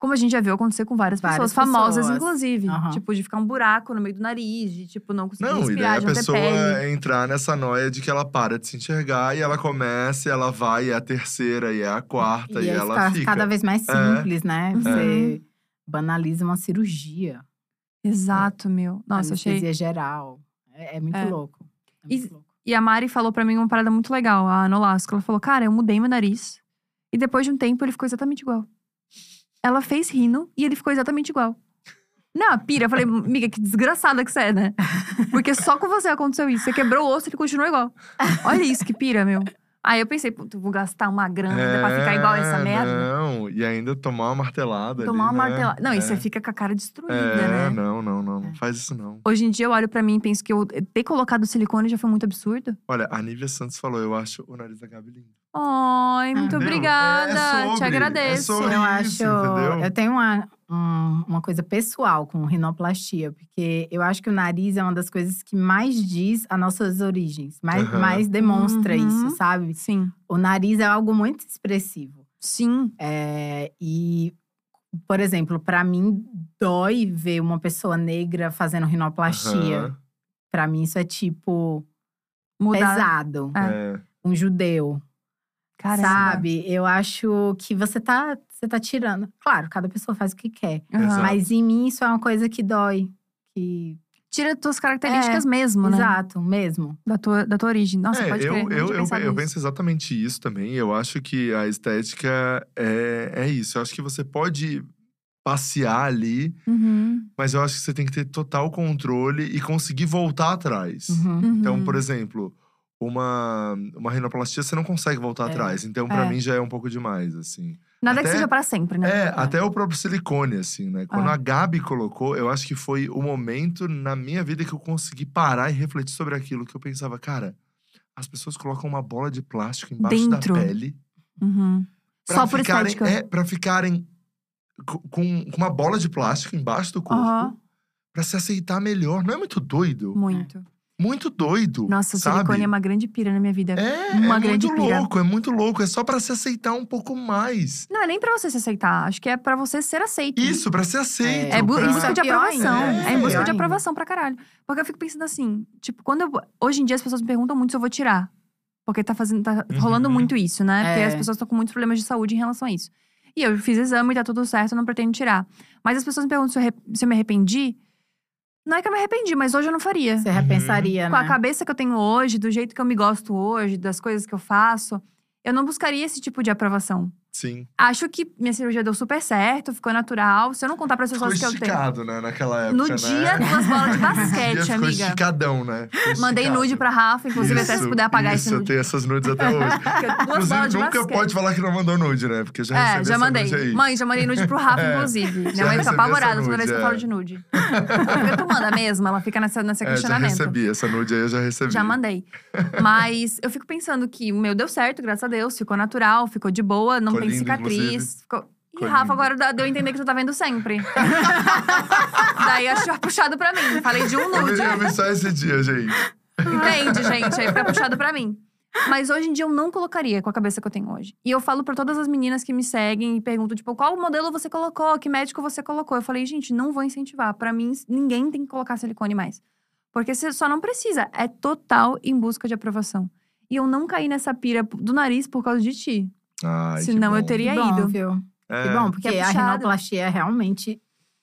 Como a gente já viu acontecer com várias, Várias pessoas, famosas, pessoas. inclusive. Aham. Tipo, de ficar um buraco no meio do nariz, de tipo, não conseguir Não, e daí respirar, a pessoa pele. entrar nessa noia de que ela para de se enxergar e ela começa, e ela vai, e é a terceira, e é a quarta, e, aí ela fica fica. cada vez mais É. simples, né? Você banaliza uma cirurgia. Exato, meu. Nossa, achei. anestesia geral. É, é muito É. louco. É E- muito louco. E a Mari falou pra mim uma parada muito legal, a Nolasco. Ela falou, cara, eu mudei meu nariz. E depois de um tempo, ele ficou exatamente igual. Ela fez rino e ele ficou exatamente igual. Não, pira. Eu falei, amiga, que desgraçada que você é, né? Porque só com você aconteceu isso. Você quebrou o osso e ele continuou igual. Olha isso, que pira, meu. Aí eu pensei, eu vou gastar uma grana pra ficar igual a essa É, merda. Não, e ainda tomar uma martelada. Tomar ali, uma né? martelada. Não, é. e você fica com a cara destruída, É, né? não, não, não. Não faz isso, não. Hoje em dia eu olho pra mim e penso que eu ter colocado silicone já foi muito absurdo. Olha, a Nívia Santos falou, eu acho o nariz da Gabi lindo. Ai, muito Entendeu? obrigada. É sobre, Te é agradeço. sobre. Eu isso, acho. entendeu? Eu tenho uma, um- uma coisa pessoal com rinoplastia, porque eu acho que o nariz é uma das coisas que mais diz as nossas origens, mais, Aham. mais demonstra Uhum. isso, sabe? Sim. O nariz é algo muito expressivo. Sim. É, e, por exemplo, pra mim, dói ver uma pessoa negra fazendo rinoplastia. Aham, Pra mim, isso é tipo Mudar. pesado. É. Um judeu. Caramba. Sabe? Eu acho que você tá, você tá tirando. Claro, cada pessoa faz o que quer. Exato. Mas em mim, isso é uma coisa que dói. Que... Tira tuas características mesmo, né? Exato, mesmo. Da tua, da tua origem. Nossa, É, pode eu, crer. não eu, eu, eu nisso. penso exatamente isso também. Eu acho que a estética é, é isso. Eu acho que você pode passear ali, Uhum. mas eu acho que você tem que ter total controle e conseguir voltar atrás. Uhum. Então, Uhum. por exemplo, uma, uma rinoplastia você não consegue voltar É. atrás. Então, pra É. mim, já é um pouco demais, assim. Nada que até- seja pra sempre, né? É, até o próprio silicone, assim, né? Quando É. a Gabi colocou, eu acho que foi o momento na minha vida que eu consegui parar e refletir sobre aquilo. Que eu pensava, cara, as pessoas colocam uma bola de plástico embaixo Dentro. da pele. Uhum. Só por ficarem, estética. É, pra ficarem co- com, com uma bola de plástico embaixo do corpo. Aham. Pra se aceitar melhor. Não é muito doido? Muito. Muito doido. Nossa, o sabe? silicone é uma grande pira na minha vida. É, uma é grande muito pira. louco, é muito louco. É só pra se aceitar um pouco mais. Não é nem pra você se aceitar. Acho que é pra você ser aceito. Isso, pra ser aceito. É bu- pra... em busca de aprovação. ainda. É, em busca de aprovação pra caralho. Porque eu fico pensando assim, tipo, quando eu. Hoje em dia as pessoas me perguntam muito se eu vou tirar. Porque tá fazendo. tá rolando Uhum. muito isso, né? Porque É. as pessoas estão com muitos problemas de saúde em relação a isso. E eu fiz exame e tá tudo certo, eu não pretendo tirar. Mas as pessoas me perguntam se eu, se eu me arrependi. Não é que eu me arrependi, mas hoje eu não faria. Você repensaria, Com a né? cabeça que eu tenho hoje, do jeito que eu me gosto hoje, das coisas que eu faço, eu não buscaria esse tipo de aprovação. Sim. Acho que minha cirurgia deu super certo, ficou natural. Se eu não contar para as Ficou pessoas que eu tenho. né? Naquela época, No né? dia, duas bolas de <laughs> Dia basquete, ficou amiga. esticadão, né? Ficou Mandei esticado. nude pra Rafa, inclusive até se Isso, puder apagar isso, esse eu nude. tenho essas nudes até hoje. <laughs> Inclusive, nunca basquete. pode falar que não mandou nude, né? Porque já É, já mandei. Mãe, já mandei nude pro Rafa, <laughs> É. inclusive. Minha Já mãe fica apavorada toda vez que eu é. falo de nude. Porque tu manda mesmo, ela fica nessa, nesse É, já questionamento. recebi. Essa nude aí eu já recebi. Já mandei. Mas eu fico pensando que o meu deu certo, graças a Deus. Ficou natural, ficou de boa, não tem lindo, cicatriz. inclusive. Ficou... Ficou Rafa, agora deu a entender que tu tá vendo sempre. <laughs> Daí achou puxado pra mim. Falei de um nude. eu vi só esse dia, gente. Entende, gente? Aí fica puxado pra mim. <laughs> Mas hoje em dia eu não colocaria com a cabeça que eu tenho hoje. E eu falo pra todas as meninas que me seguem e perguntam, tipo, qual modelo você colocou? Que médico você colocou? Eu falei, gente, não vou incentivar. Pra mim, ninguém tem que colocar silicone mais. Porque você só não precisa. É total em busca de aprovação. E eu não caí nessa pira do nariz por causa de ti. Ai, Senão eu teria que bom, ido. viu? É, Que bom, porque é a puxado. rinoplastia realmente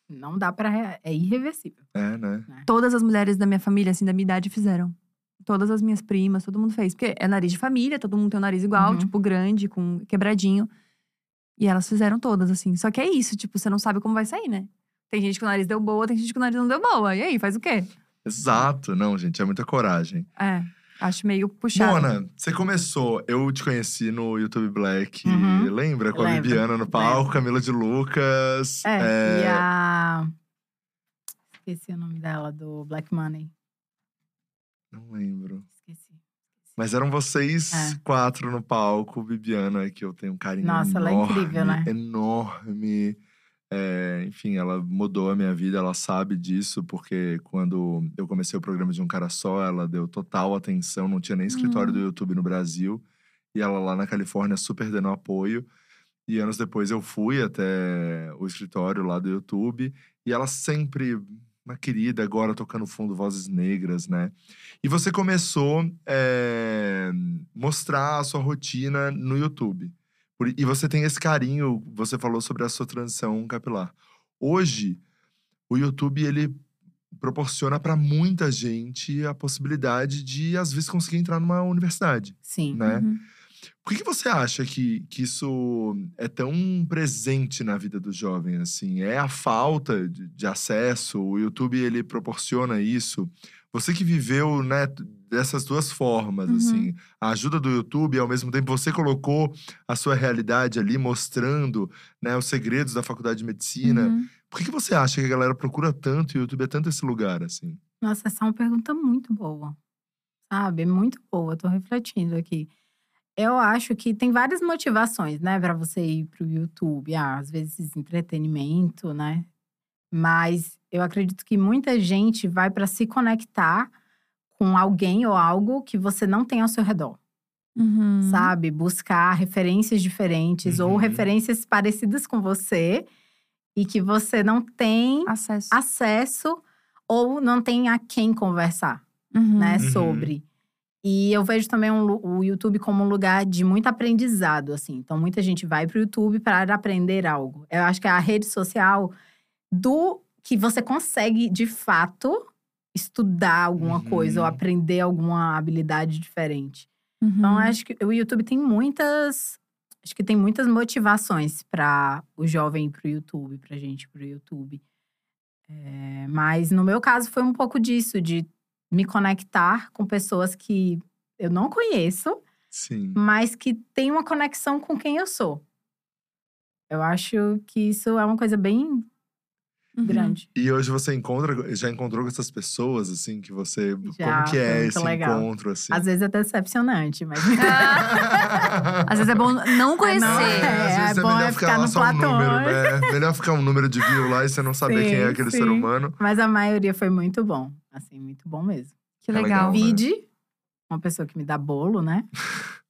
não dá pra. re- É irreversível. É, né? Todas as mulheres da minha família, assim, da minha idade, fizeram. Todas as minhas primas, todo mundo fez. Porque é nariz de família, todo mundo tem um nariz igual, Uhum. tipo, grande, com quebradinho. E elas fizeram todas, assim. Só que é isso, tipo, você não sabe como vai sair, né? Tem gente que o nariz deu boa, tem gente que o nariz não deu boa. E aí, faz o quê? Exato. Não, gente, é muita coragem. É, acho meio puxado. Mona, você começou, eu te conheci no YouTube Black, Uhum. lembra? Com a Bibiana no palco. Camila de Lucas. É, é, e a. Esqueci o nome dela, do Black Money. Não lembro. Esqueci. Mas eram vocês É. quatro no palco, Bibiana, que eu tenho um carinho Nossa, ela é enorme, incrível, né? Enorme. É, enfim, ela mudou a minha vida, ela sabe disso, porque quando eu comecei o programa de um cara só, ela deu total atenção, não tinha nem escritório Hum. do YouTube no Brasil. E ela lá na Califórnia super dando apoio. E anos depois eu fui até o escritório lá do YouTube. E ela sempre, uma querida, agora tocando fundo Vozes Negras, né? E você começou é, mostrar a sua rotina no YouTube. E você tem esse carinho, você falou sobre a sua transição capilar. Hoje, o YouTube, ele proporciona para muita gente a possibilidade de, às vezes, conseguir entrar numa universidade Sim. né? Uhum. Por que, que você acha que, que isso é tão presente na vida do jovem, assim? É a falta de, de acesso? O YouTube, ele proporciona isso? Você que viveu, né, dessas duas formas, Uhum. assim. A ajuda do YouTube, e ao mesmo tempo você colocou a sua realidade ali, mostrando né, os segredos da faculdade de medicina. Uhum. Por que, que você acha que a galera procura tanto e o YouTube é tanto esse lugar, assim? Nossa, essa é uma pergunta muito boa. Sabe? Muito boa. Tô refletindo aqui. Eu acho que tem várias motivações, né, para você ir pro YouTube. Ah, às vezes entretenimento, né? Mas eu acredito que muita gente vai para se conectar com alguém ou algo que você não tem ao seu redor, Uhum. sabe? Buscar referências diferentes ou Uhum. referências parecidas com você e que você não tem Acesso. acesso ou não tem a quem conversar, Uhum. né, Uhum. sobre. E eu vejo também um o YouTube como um lugar de muito aprendizado, assim. Então, muita gente vai pro YouTube para aprender algo. Eu acho que é a rede social do que você consegue, de fato, estudar alguma coisa ou Uhum. aprender alguma habilidade diferente. Uhum. Então, acho que o YouTube tem muitas. Acho que tem muitas motivações para o jovem ir pro YouTube, pra gente ir pro YouTube. É, mas no meu caso foi um pouco disso, de me conectar com pessoas que eu não conheço, Sim. mas que tem uma conexão com quem eu sou. Eu acho que isso é uma coisa bem Uhum. grande. E hoje você encontra, já encontrou com essas pessoas, assim, que você. Já, como que é esse legal. encontro, assim? Às vezes é até decepcionante, mas. <laughs> <laughs> Às vezes é bom não conhecer. não, É, às é vezes é, bom melhor é ficar, ficar lá no só um número, platônico. né? <laughs> Melhor ficar um número de view lá e você não saber quem é Sim, aquele ser sim. humano. Mas a maioria foi muito bom. Assim, muito bom mesmo. Que É legal. legal. né? Vide, uma pessoa que me dá bolo, né?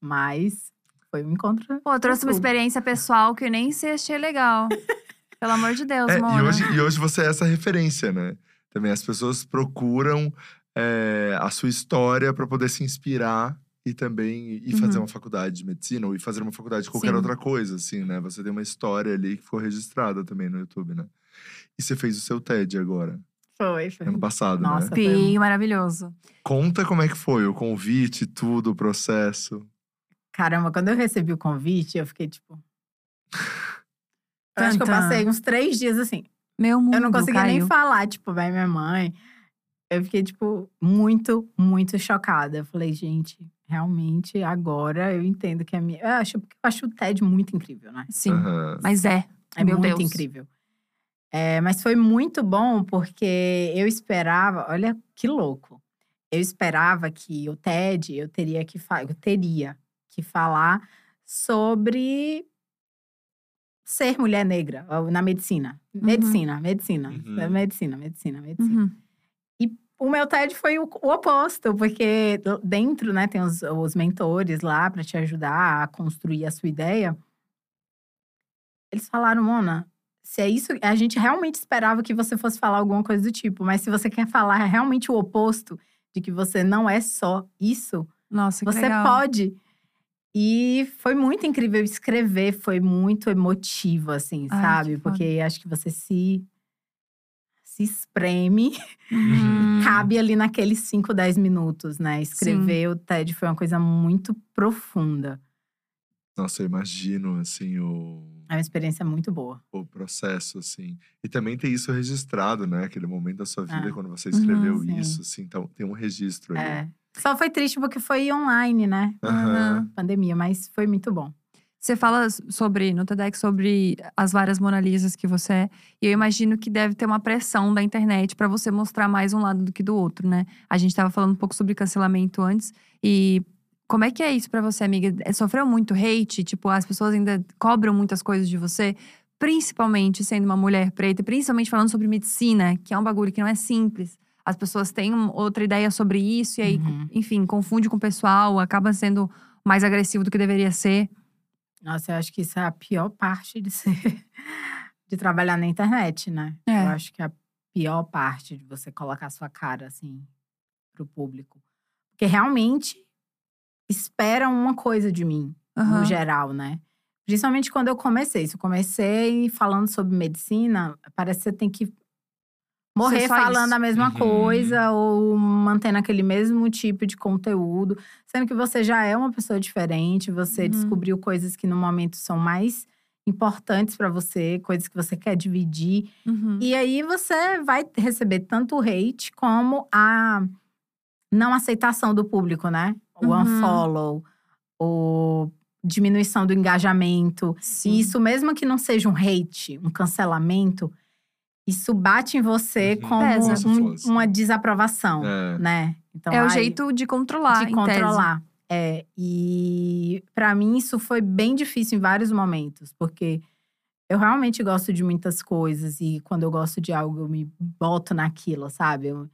Mas foi um encontro. Pô, eu trouxe uma experiência pessoal que eu nem sei achei legal. Pelo amor de Deus, É, Mona. e, hoje, e hoje você é essa referência, né? Também as pessoas procuram é, a sua história para poder se inspirar e também ir fazer Uhum. uma faculdade de medicina ou ir fazer uma faculdade de qualquer Sim. outra coisa, assim, né? Você tem uma história ali que ficou registrada também no YouTube, né? E você fez o seu TED agora, Foi, foi. ano passado, Nossa, né? foi Sim, maravilhoso. Conta como é que foi o convite, tudo, o processo. Caramba, quando eu recebi o convite, eu fiquei tipo. Eu acho que eu passei uns três dias assim. Meu mundo Eu não conseguia caiu. nem falar, tipo, vai minha mãe. Eu fiquei, tipo, muito, muito chocada. Eu falei, gente, realmente, agora eu entendo que a minha. Eu acho, eu acho o TED muito incrível, né? Sim, Aham. mas é. É Meu muito Deus. incrível. É, mas foi muito bom porque eu esperava, olha que louco. Eu esperava que o TED eu teria que fa- eu teria que falar sobre ser mulher negra na medicina. Medicina, medicina, Uhum. medicina, medicina, medicina. Uhum. o meu TED foi o, o oposto, porque dentro, né, tem os, os mentores lá para te ajudar a construir a sua ideia. Eles falaram, Mona, se é isso, a gente realmente esperava que você fosse falar alguma coisa do tipo, mas se você quer falar realmente o oposto, de que você não é só isso, Nossa, que você legal. pode. E foi muito incrível escrever, foi muito emotivo, assim, Ai, sabe? Porque acho que você se, se espreme, <laughs> Uhum. cabe ali naqueles 5, 10 minutos, né? Escrever o TED foi uma coisa muito profunda. Nossa, eu imagino, assim, o, É uma experiência muito boa. o processo, assim. E também tem isso registrado, né? Aquele momento da sua vida, Ah. quando você escreveu Uhum, sim. isso, assim. Então, tem um registro ali. Só foi triste porque foi online, né? Aham. Pandemia, mas foi muito bom. Você fala sobre, no TEDx, sobre as várias Mona Lisas que você é. E eu imagino que deve ter uma pressão da internet pra você mostrar mais um lado do que do outro, né? A gente tava falando um pouco sobre cancelamento antes. E como é que é isso pra você, amiga? É, Sofreu muito hate? Tipo, as pessoas ainda cobram muitas coisas de você? Principalmente sendo uma mulher preta, principalmente falando sobre medicina, que é um bagulho que não é simples. As pessoas têm outra ideia sobre isso e aí, Uhum. enfim, confunde com o pessoal, acaba sendo mais agressivo do que deveria ser. Nossa, eu acho que isso é a pior parte de ser. <laughs> de trabalhar na internet, né? É. Eu acho que é a pior parte de você colocar sua cara, assim, pro público. Porque realmente esperam uma coisa de mim, Aham. no geral, né? Principalmente quando eu comecei. Se eu comecei falando sobre medicina, parece que você tem que morrer falando isso. a mesma Uhum. coisa ou mantendo aquele mesmo tipo de conteúdo, sendo que você já é uma pessoa diferente, você Uhum. descobriu coisas que no momento são mais importantes pra você, coisas que você quer dividir. Uhum. E aí você vai receber tanto o hate como a não aceitação do público, né? O Uhum. unfollow, o diminuição do engajamento. Sim. E isso, mesmo que não seja um hate, um cancelamento, isso bate em você Uhum. como um- uma desaprovação, É. né? Então, é o jeito de controlar, de em tese. controlar. É, e pra mim isso foi bem difícil em vários momentos, porque eu realmente gosto de muitas coisas e quando eu gosto de algo eu me boto naquilo, sabe? Eu-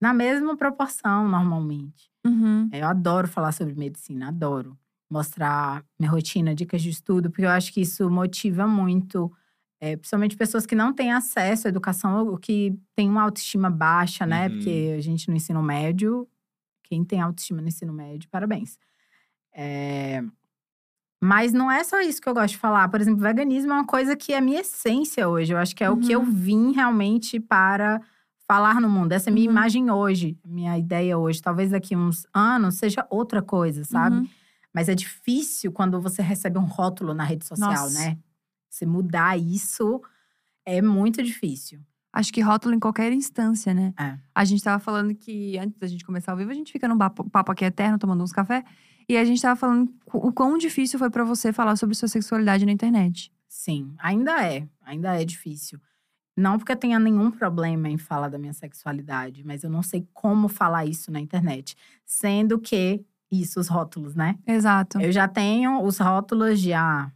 na mesma proporção, normalmente. Uhum. É, Eu adoro falar sobre medicina, adoro mostrar minha rotina, dicas de estudo, porque eu acho que isso motiva muito, é, principalmente pessoas que não têm acesso à educação, ou que têm uma autoestima baixa, né? Uhum. Porque a gente no ensino médio, quem tem autoestima no ensino médio, parabéns. É, Mas não é só isso que eu gosto de falar. Por exemplo, veganismo é uma coisa que é minha essência hoje. Eu acho que é o que eu Uhum. vim realmente para falar no mundo. Essa é a minha Uhum. imagem hoje, minha ideia hoje. Talvez daqui uns anos seja outra coisa, sabe? Uhum. Mas é difícil quando você recebe um rótulo na rede social, Nossa. né? Você mudar isso é muito difícil. Acho que rótulo em qualquer instância, né? É. A gente tava falando que antes da gente começar ao vivo, a gente fica num papo, aqui eterno, tomando uns café. E a gente tava falando o quão difícil foi pra você falar sobre sua sexualidade na internet. Sim, ainda é. Ainda é difícil. Não porque eu tenha nenhum problema em falar da minha sexualidade, mas eu não sei como falar isso na internet. Sendo que, isso, os rótulos, né? Exato. Eu já tenho os rótulos de ah,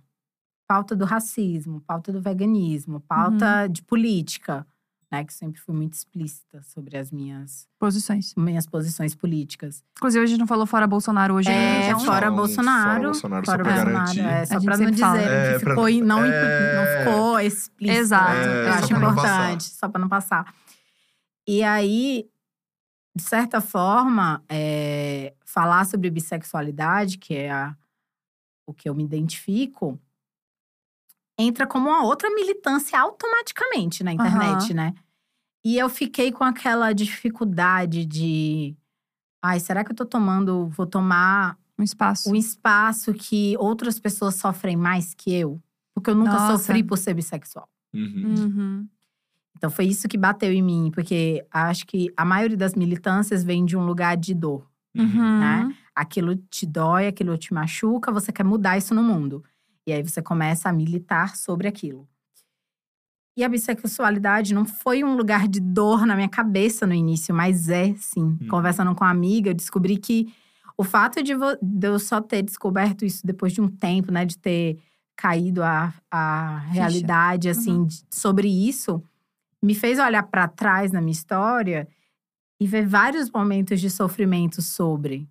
pauta do racismo, pauta do veganismo, pauta de política, né? Que eu sempre fui muito explícita sobre as minhas, Posições. minhas posições políticas. Inclusive, a gente não falou fora Bolsonaro hoje. É, então, fora Só um- Bolsonaro. Fora Bolsonaro, só fora pra Bolsonaro, garantir. é, só pra não dizer É, que pra- ficou, não, é. não ficou explícito. Exato. Eu É, acho só pra não importante, só pra não passar. E aí, de certa forma, é, falar sobre bissexualidade, que é a- o que eu me identifico, entra como uma outra militância automaticamente na internet, né? E eu fiquei com aquela dificuldade de. Ai, será que eu tô tomando. Vou tomar Um espaço. um espaço que outras pessoas sofrem mais que eu? Porque eu nunca Nossa. sofri por ser bissexual. Uhum. Uhum. Então foi isso que bateu em mim, porque acho que a maioria das militâncias vem de um lugar de dor. Uhum. né? Aquilo te dói, aquilo te machuca, você quer mudar isso no mundo. E aí você começa a militar sobre aquilo. E a bissexualidade não foi um lugar de dor na minha cabeça no início, mas é sim. Conversando com uma amiga, eu descobri que o fato de, de eu só ter descoberto isso depois de um tempo, né, de ter caído a, a realidade, assim, de- sobre isso, me fez olhar para trás na minha história e ver vários momentos de sofrimento sobre.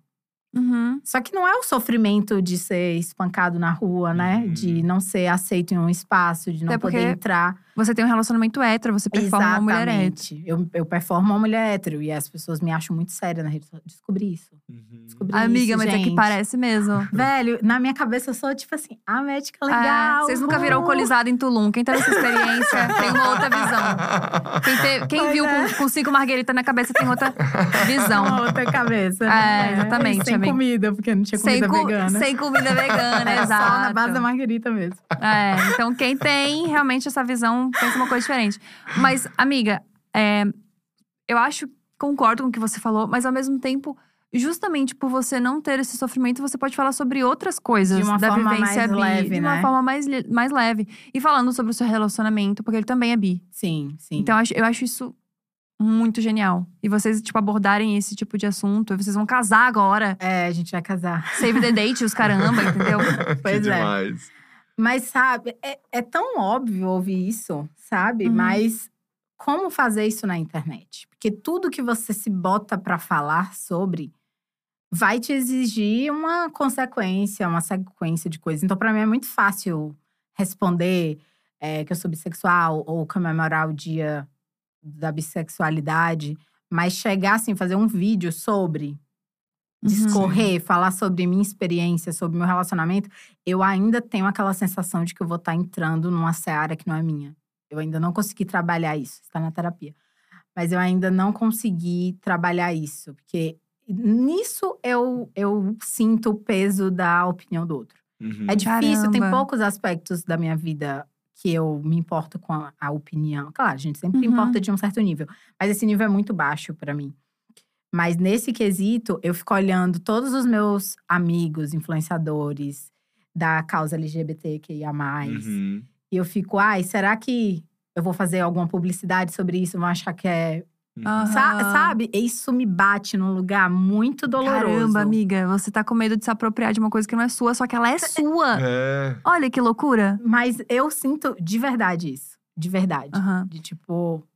Uhum. Só que não é o sofrimento de ser espancado na rua, né? Uhum. De não ser aceito em um espaço, de não Até poder entrar. Você tem um relacionamento hétero, você performa uma mulher hétero. Exatamente. Eu, eu performo uma mulher hétero e as pessoas me acham muito séria na rede. Descobri isso. Uhum. Descobri Amiga, isso, mas é que gente. parece mesmo. <laughs> Velho, na minha cabeça eu sou tipo assim, a médica É, legal. vocês nunca viram alcoolizado em Tulum. Quem teve essa experiência <laughs> tem uma outra visão. Quem, te- quem viu é. com, com cinco margueritas na cabeça tem outra <laughs> visão. Uma outra cabeça. É, né? exatamente, Sem amiga. Comida, porque não tinha Sem, comida cu- vegana. sem comida vegana, exato. <laughs> só na base da margarita mesmo. É, então quem tem realmente essa visão pensa uma coisa diferente. Mas, amiga, é, eu acho, concordo com o que você falou, mas ao mesmo tempo, justamente por você não ter esse sofrimento, você pode falar sobre outras coisas De uma da forma vivência mais bi, leve, de uma né? forma mais, mais leve. E falando sobre o seu relacionamento, porque ele também é bi. Sim, sim. Então eu acho, eu acho isso muito genial. E vocês, tipo, abordarem esse tipo de assunto, e vocês vão casar agora. É, a gente vai casar. Save the date, os caramba, <laughs> entendeu? Pois que é. demais. Mas, sabe, é, é tão óbvio ouvir isso, sabe? Uhum. Mas como fazer isso na internet? Porque tudo que você se bota pra falar sobre vai te exigir uma consequência, uma sequência de coisas. Então, pra mim, é muito fácil responder é, que eu sou bissexual ou comemorar o dia da bissexualidade, mas chegar assim, fazer um vídeo sobre Uhum. discorrer, falar sobre minha experiência, sobre meu relacionamento, eu ainda tenho aquela sensação de que eu vou estar entrando numa seara que não é minha. Eu ainda não consegui trabalhar isso, está na terapia. Mas eu ainda não consegui trabalhar isso, porque nisso eu, eu sinto o peso da opinião do outro. Uhum. É difícil, tem Caramba. poucos aspectos da minha vida que eu me importo com a, a opinião. Claro, a gente sempre Uhum. importa de um certo nível, mas esse nível é muito baixo pra mim. Mas nesse quesito, eu fico olhando todos os meus amigos, influenciadores da causa LGBTQIA+. Uhum. E eu fico, ai, será que eu vou fazer alguma publicidade sobre isso? Vão achar que é… Sa- sabe? Isso me bate num lugar muito doloroso. Caramba, amiga, você tá com medo de se apropriar de uma coisa que não é sua, só que ela é <laughs> sua. É. Olha que loucura. Mas eu sinto de verdade isso. De verdade. Aham. De tipo,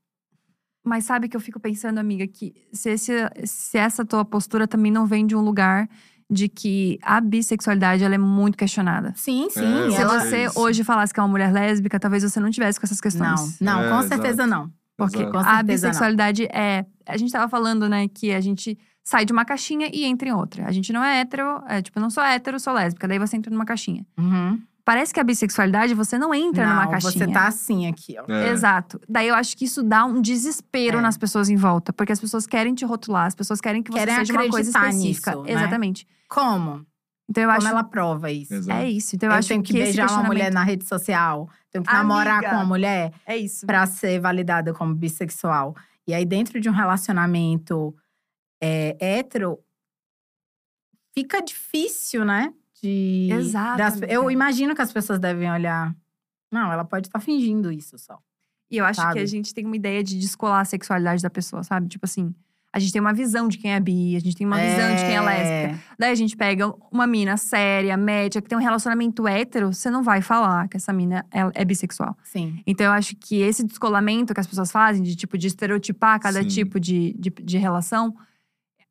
Mas sabe que eu fico pensando, amiga, que se, esse, se essa tua postura também não vem de um lugar de que a bissexualidade ela é muito questionada. sim, sim. É, Se você isso. hoje falasse que é uma mulher lésbica, talvez você não tivesse com essas Não, questões. não, É, com certeza exato. não. Porque Exato. A bissexualidade é. A gente tava falando, né, que a gente sai de uma caixinha e entra em outra. A gente não é hétero, é tipo, eu não sou hétero, sou lésbica. Daí você entra numa caixinha. Uhum. Parece que a bissexualidade você não entra numa Não, caixinha. você tá assim aqui, ó. É. Exato. Daí eu acho que isso dá um desespero É. nas pessoas em volta. Porque as pessoas querem te rotular, as pessoas querem que você Querem seja uma coisa específica. nisso, né? Exatamente. Como? Então eu Como acho. ela prova isso? Exato. É isso. Então eu, Eu, acho tenho que, esse beijar uma mulher questionamento- na rede social. Tenho que Amiga. namorar com uma mulher É isso. pra ser validada como bissexual. E aí, dentro de um relacionamento é, hétero, fica difícil, né? De, Exato, das- eu imagino que as pessoas devem olhar. Não, ela pode estar fingindo isso só. E eu acho que sabe? a gente tem uma ideia de descolar a sexualidade da pessoa, sabe? Tipo assim, a gente tem uma visão de quem é bi, a gente tem uma visão de quem é lésbica. Daí a gente pega uma mina séria, média, que tem um relacionamento hétero, você não vai falar que essa mina é, é bissexual. Sim. Então eu acho que esse descolamento que as pessoas fazem, de tipo, de estereotipar cada Sim. tipo de, de, de relação,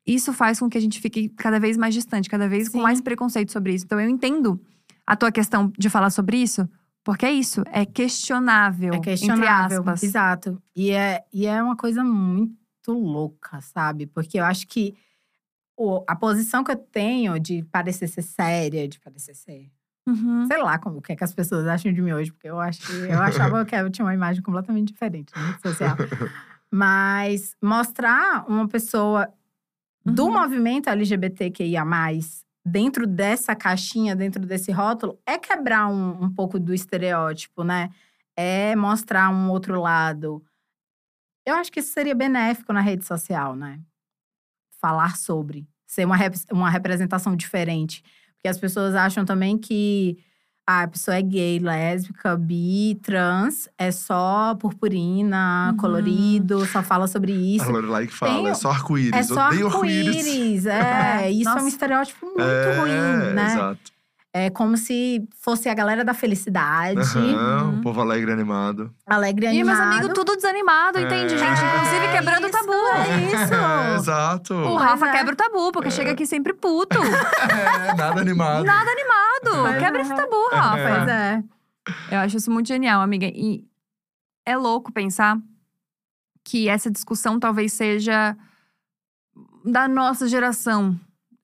isso faz com que a gente fique cada vez mais distante, cada vez com Sim. mais preconceito sobre isso. Então eu entendo a tua questão de falar sobre isso, porque é isso, é questionável, É questionável. entre aspas. Exato. E é, e é uma coisa muito louca, sabe? Porque eu acho que o- a posição que eu tenho de parecer ser séria, de parecer ser. Uhum. Sei lá como, o que, é que as pessoas acham de mim hoje, porque eu, acho, que- eu achava que eu tinha uma imagem completamente diferente na rede social. <laughs> Mas mostrar uma pessoa do Uhum. movimento LGBTQIA, dentro dessa caixinha, dentro desse rótulo, é quebrar um, um pouco do estereótipo, né? É mostrar um outro lado. Eu acho que isso seria benéfico na rede social, né? Falar sobre. Ser uma, rep- uma representação diferente. Porque as pessoas acham também que ah, a pessoa é gay, lésbica, bi, trans, é só purpurina, Uhum. colorido, só fala sobre <laughs> isso. A Lorelai que fala, Tem- é só arco-íris. É só arco-íris. arco-íris. É, <laughs> isso é um nossa. estereótipo muito É, ruim, né? Exato. É como se fosse a galera da felicidade, Aham, Uhum. O povo alegre e animado. alegre e E meus animado. amigos tudo desanimado, entende, É. gente? Inclusive quebrando o tabu. É isso. <laughs> É, exato. O Rafa é. quebra o tabu, porque chega aqui sempre puto. <laughs> É, nada animado. Nada animado. Quebra é. esse tabu, Rafa. Pois é. Eu acho isso muito genial, amiga. E é louco pensar que essa discussão talvez seja da nossa geração.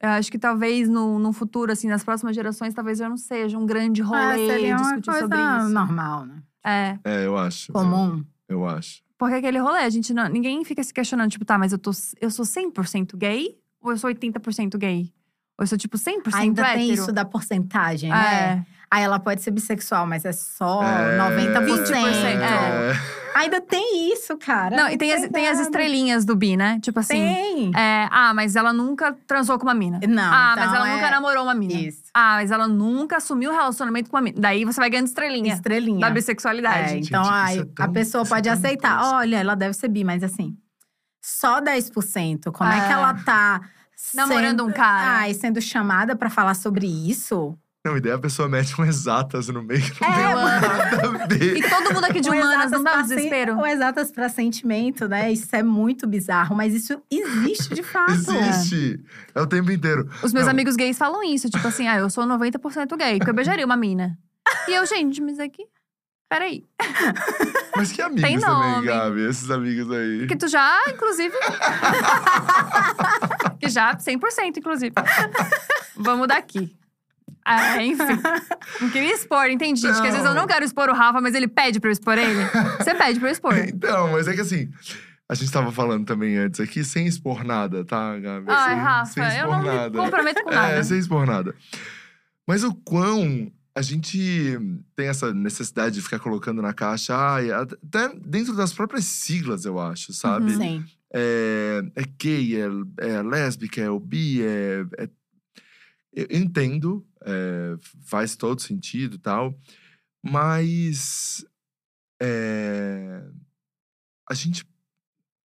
Eu acho que talvez no, no futuro, assim, nas próximas gerações, talvez já não seja um grande É, rolê seria uma discutir coisa sobre isso. normal, né? É. É, eu acho. Comum. Eu, eu acho. Porque aquele rolê, a gente não, ninguém fica se questionando, tipo, tá, mas eu, tô, eu sou 100% gay? Ou eu sou 80% gay? Ou eu sou, tipo, 100% Ainda hétero? tem isso da porcentagem, né? É. Aí ela pode ser bissexual, mas é só É, 90%. 20%, é. Ainda tem isso, cara. Não, e tem as, tem as estrelinhas do bi, né? Tipo assim… Tem. É, ah, mas ela nunca transou com uma mina. Não, ah, então mas ela é nunca namorou uma mina. Isso. Ah, mas ela nunca assumiu um relacionamento com uma mina. Daí você vai ganhando estrelinha Estrelinha. da bissexualidade. É, então aí é a pessoa é pode aceitar. Olha, ela deve ser bi, mas assim, só 10%. Como é, É. que ela tá Namorando sendo, um cara. Ah, e sendo chamada pra falar sobre isso? Não, e daí a pessoa mete um exatas no meio que não É, tem nada a ver. E todo mundo aqui de humanas não dá um desespero. O exatas pra sentimento, né? Isso é muito bizarro, mas isso existe de fato. Existe. É o tempo inteiro. Os meus Não. amigos gays falam isso. Tipo assim, ah, eu sou 90% gay, porque eu beijaria uma mina. E eu, gente, mas aqui… Peraí. Mas que amigos Tem também, nome. Gabi? Esses amigos aí. Que tu já, inclusive… <laughs> que já, 100%, inclusive. Vamos daqui. Ah, enfim. <laughs> Não queria expor, entendi. Que às vezes eu não quero expor o Rafa, mas ele pede pra eu expor ele. Você pede pra eu expor. <laughs> Então, mas é que assim… A gente tava falando também antes aqui, sem expor nada, tá, Gabi? Ai, sem, Rafa, sem eu expor não me nada. comprometo com nada. É, sem expor nada. Mas o quão a gente tem essa necessidade de ficar colocando na caixa, ai, até dentro das próprias siglas, eu acho, sabe? Uhum. Sim. É, é gay, é, é lésbica, é o bi, é. é- eu entendo, é, faz todo sentido e tal, mas. é, a gente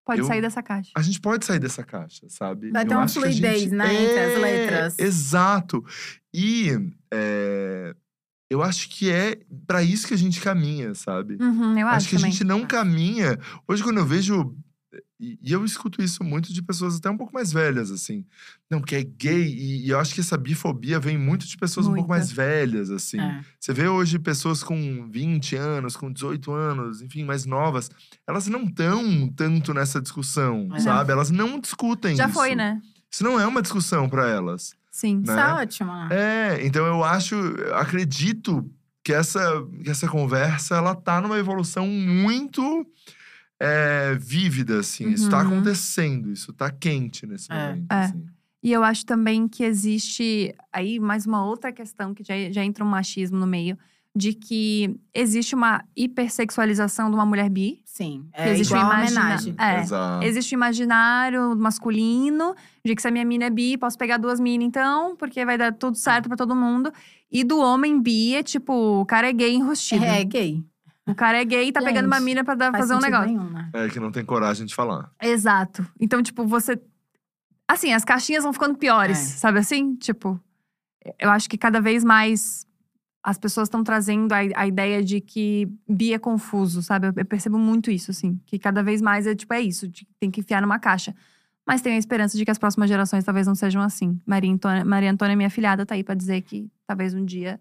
Pode eu- sair dessa caixa. a gente pode sair dessa caixa, sabe? Vai Eu ter uma fluidez, gente- né, entre as É, letras. Exato. E é, eu acho que é pra isso que a gente caminha, sabe? Uhum, eu acho, acho que também. a gente não caminha. Hoje, quando eu vejo. E, e eu escuto isso muito de pessoas até um pouco mais velhas, assim. Não, que é gay. E, e eu acho que essa bifobia vem muito de pessoas um pouco Muita. mais velhas, assim. É. Você vê hoje pessoas com 20 anos, com 18 anos, enfim, mais novas, elas não estão tanto nessa discussão, É. sabe? Elas não discutem Já isso. foi, né? Isso não é uma discussão para elas. Sim. Isso Né? é ótimo. né? É, então eu acho, eu acredito que essa, que essa conversa, ela tá numa evolução muito é, vívida, assim. Isso tá Uhum. acontecendo, isso tá quente nesse É. momento, É. assim. E eu acho também que existe aí mais uma outra questão que já, já entra um machismo no meio, de que existe uma hipersexualização de uma mulher bi. Sim. Que É existe igual um a imagina- homenagem. É. Exato. Existe o imaginário masculino, de que se a minha mina é bi, posso pegar duas minas então, porque vai dar tudo certo pra todo mundo. E do homem bi é tipo, o cara é gay enrustido. É gay. O cara é gay e tá pegando uma Gente, mina pra dar, Faz fazer um negócio. nenhum, né? É que não tem coragem de falar. Exato. Então, tipo, você. Assim, as caixinhas vão ficando piores, É. sabe assim? Tipo, eu acho que cada vez mais as pessoas estão trazendo a, a ideia de que bi é confuso, sabe? Eu, eu percebo muito isso, assim. Que cada vez mais é tipo, é isso, de, tem que enfiar numa caixa. Mas tenho a esperança de que as próximas gerações talvez não sejam assim. Maria Antônia, Maria Antônia minha filhada, tá aí pra dizer que talvez um dia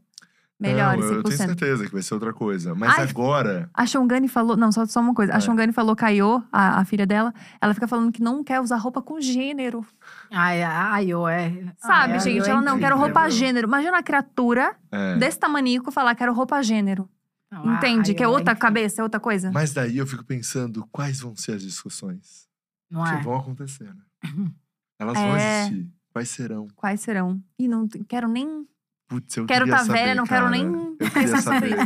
melhore não, eu tenho 100%. certeza que vai ser outra coisa. Mas Ai, agora. A Shongani falou. Não, só, só uma coisa. A É. Shongani falou, Caio, a, a filha dela, ela fica falando que não quer usar roupa com gênero. Ai, ai, eu é. Sabe, ai, a gente? É ela não, quero incrível. roupa gênero. Imagina uma criatura É. desse tamanico falar, quero roupa gênero. Não, a- Entende? a que é Io outra cabeça, é outra coisa. Mas daí eu fico pensando quais vão ser as discussões Não que é? vão acontecer, né? <laughs> Elas vão É. existir. Quais serão? Quais serão? E não quero nem. Putz, eu Quero queria tá saber, velha, não quero cara. nem Eu queria saber.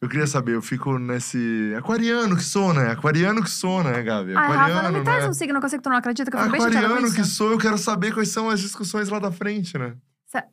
Eu queria saber, eu fico nesse. Aquariano que sou, né? Aquariano que sou, né, Gabi? Ai, Aquariano, Rafa, não me traz né? um signo que eu sei que tu não acredita, que eu fico Aquariano que isso. sou, eu quero saber quais são as discussões lá da frente, né?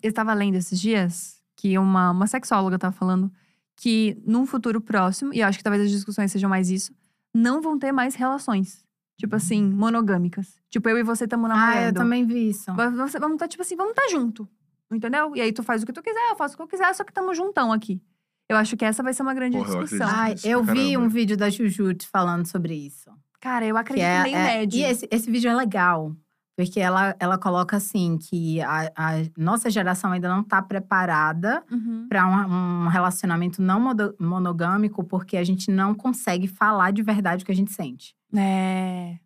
Eu estava lendo esses dias que uma, uma sexóloga estava falando que num futuro próximo, e eu acho que talvez as discussões sejam mais isso, não vão ter mais relações. Tipo assim, monogâmicas. Tipo, eu e você estamos namorando. Ah, eu também vi isso. Vamos vamos tá, tipo assim, vamos estar junto. Entendeu? E aí tu faz o que tu quiser, eu faço o que eu quiser, só que tamo juntão aqui. Eu acho que essa vai ser uma grande Porra, eu discussão. acredito. Ai, eu vi caramba. um vídeo da Jujutsu falando sobre isso. Cara, eu Que acredito é, meio é- médio. E esse, esse vídeo é legal. Porque ela, ela coloca assim, que a, a nossa geração ainda não tá preparada Uhum. para um, um relacionamento não mono- monogâmico, porque a gente não consegue falar de verdade o que a gente sente. É.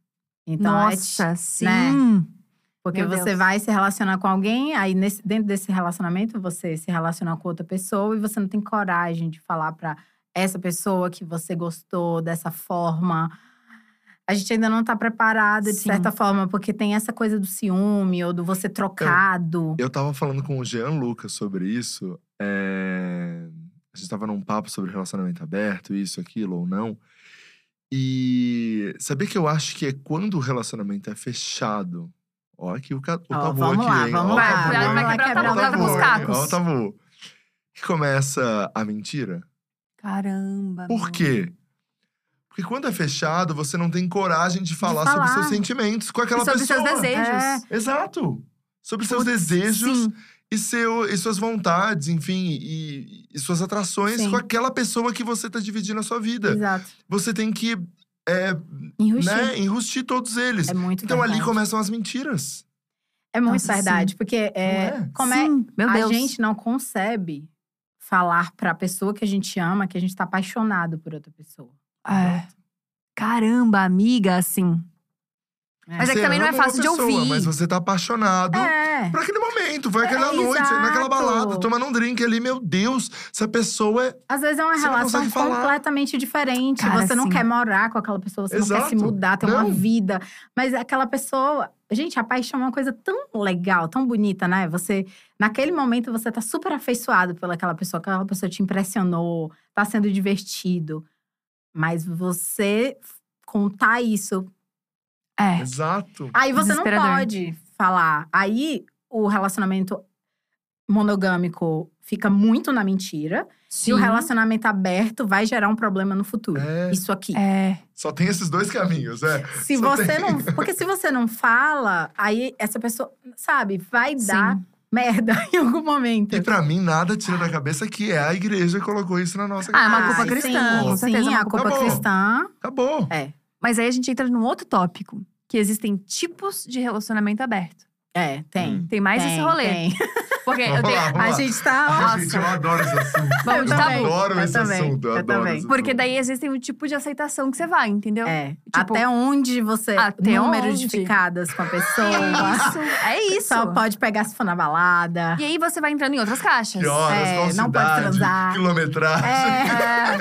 Então, é Nossa, sim. Porque Meu você Deus. vai se relacionar com alguém, aí nesse- dentro desse relacionamento você se relaciona com outra pessoa e você não tem coragem de falar pra essa pessoa que você gostou dessa forma. A gente ainda não tá preparado, de Sim. certa forma, porque tem essa coisa do ciúme ou do você trocado. Eu tava falando com o Jean Lucas sobre isso. é, A gente tava num papo sobre relacionamento aberto, isso, aquilo ou não. E sabia que eu acho que é quando o relacionamento é fechado. Ó, aqui o, ca... o Ó, tabu vamos aqui, lá, hein? vamos Ó lá. tabu, Vai- vai quebrar o tabu, com os cacos. Ó o tabu. Que começa a mentira. Caramba. Por meu. quê? Porque quando é fechado, você não tem coragem de falar, sobre falar. seus sentimentos com aquela E sobre pessoa. seus desejos. É. Exato. Sobre seus Putz, desejos Sim. e, seu, e suas vontades, enfim, e, e suas atrações Sim. com aquela pessoa que você tá dividindo a sua vida. Exato. Você tem que é, Enrustir. né, enrustir todos eles. É muito então ali verdade. começam as mentiras. É muito Nossa, verdade, porque é, é? como é, Sim, meu a Deus. gente não concebe falar pra pessoa que a gente ama que a gente tá apaixonado por outra pessoa. É. Caramba, amiga, assim. Mas é que também não é uma fácil de pessoa, ouvir. Mas você tá apaixonado É. por aquele momento. Foi aquela É, noite, naquela exato. balada, tomando um drink ali. Meu Deus, essa pessoa é. Às vezes é uma não relação completamente diferente. Cara, você não sim. quer morar com aquela pessoa, você não quer se Exato. mudar, ter uma Não. vida. Mas aquela pessoa. Gente, a paixão é uma coisa tão legal, tão bonita, né? Você, naquele momento, você tá super afeiçoado pelaquela pessoa, aquela pessoa te impressionou, tá sendo divertido. Mas você contar isso É. Exato. Aí você não pode falar. Aí o relacionamento monogâmico fica muito na mentira. Sim. E o relacionamento aberto vai gerar um problema no futuro. É. Isso aqui. É. Só tem esses dois caminhos, é. Se Só você tem- não. Porque se você não fala, aí essa pessoa, sabe, vai dar Sim. merda <laughs> em algum momento. E pra mim, nada tira da cabeça que é a igreja que colocou isso na nossa Ah, é uma cabeça. culpa cristã, Sim, com certeza, é sim uma a culpa boa. cristã. Acabou. É. Mas aí a gente entra num outro tópico. Que existem tipos de relacionamento aberto. É, tem. Hum. Tem mais tem, esse rolê. tem. <laughs> Porque eu tenho. <laughs> A gente tá. Gente, eu adoro esse assunto. <laughs> Vamos de eu tabu. adoro Eu esse também, assunto. Eu, eu adoro também. esse Porque daí existem o tipo de aceitação que você vai, entendeu? É. Tipo, até onde você. até número onde? de ficadas com a pessoa. É isso. É isso. Só pode pegar se for na balada. E aí você vai entrando em outras caixas. Que horas, É, qual não pode transar. quilometragem. É,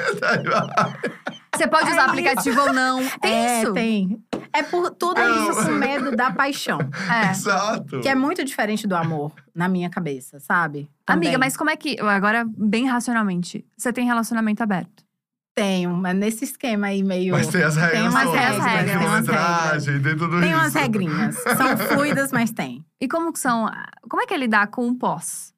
Você pode usar É aplicativo ou não. Tem é, isso. tem. É por tudo Não. isso com medo da paixão. <laughs> É. Exato. Que é muito diferente do amor, na minha cabeça, sabe? Amiga, Também. mas como é que. Agora, bem racionalmente, você tem relacionamento aberto? Tenho, mas nesse esquema aí meio. Mas tem as regras umas todas, regras, tem tem umas quilometragem, tem tudo Tem isso. umas regrinhas. São <laughs> fluidas, mas tem. E como que são. Como é que é lidar com o pós?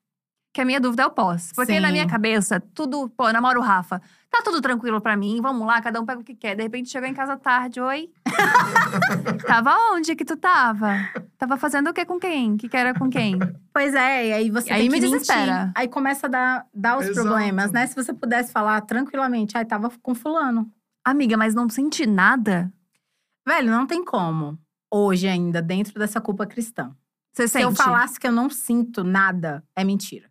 Que a minha dúvida é o pós. Porque Sim. na minha cabeça, tudo. Pô, eu namoro o Rafa. Tá tudo tranquilo pra mim, vamos lá, cada um pega o que quer. De repente chegou em casa tarde, oi. <laughs> tava onde que tu tava? Tava fazendo o que com quem? Que que era com quem? Pois é, e aí você E aí me desespera. Aí começa a dar, dar os Exato. problemas, né? Se você pudesse falar tranquilamente, ai, tava com fulano. Amiga, mas não senti nada? Velho, não tem como. Hoje ainda, dentro dessa culpa cristã. Você Se eu sente? falasse que eu não sinto nada, é mentira.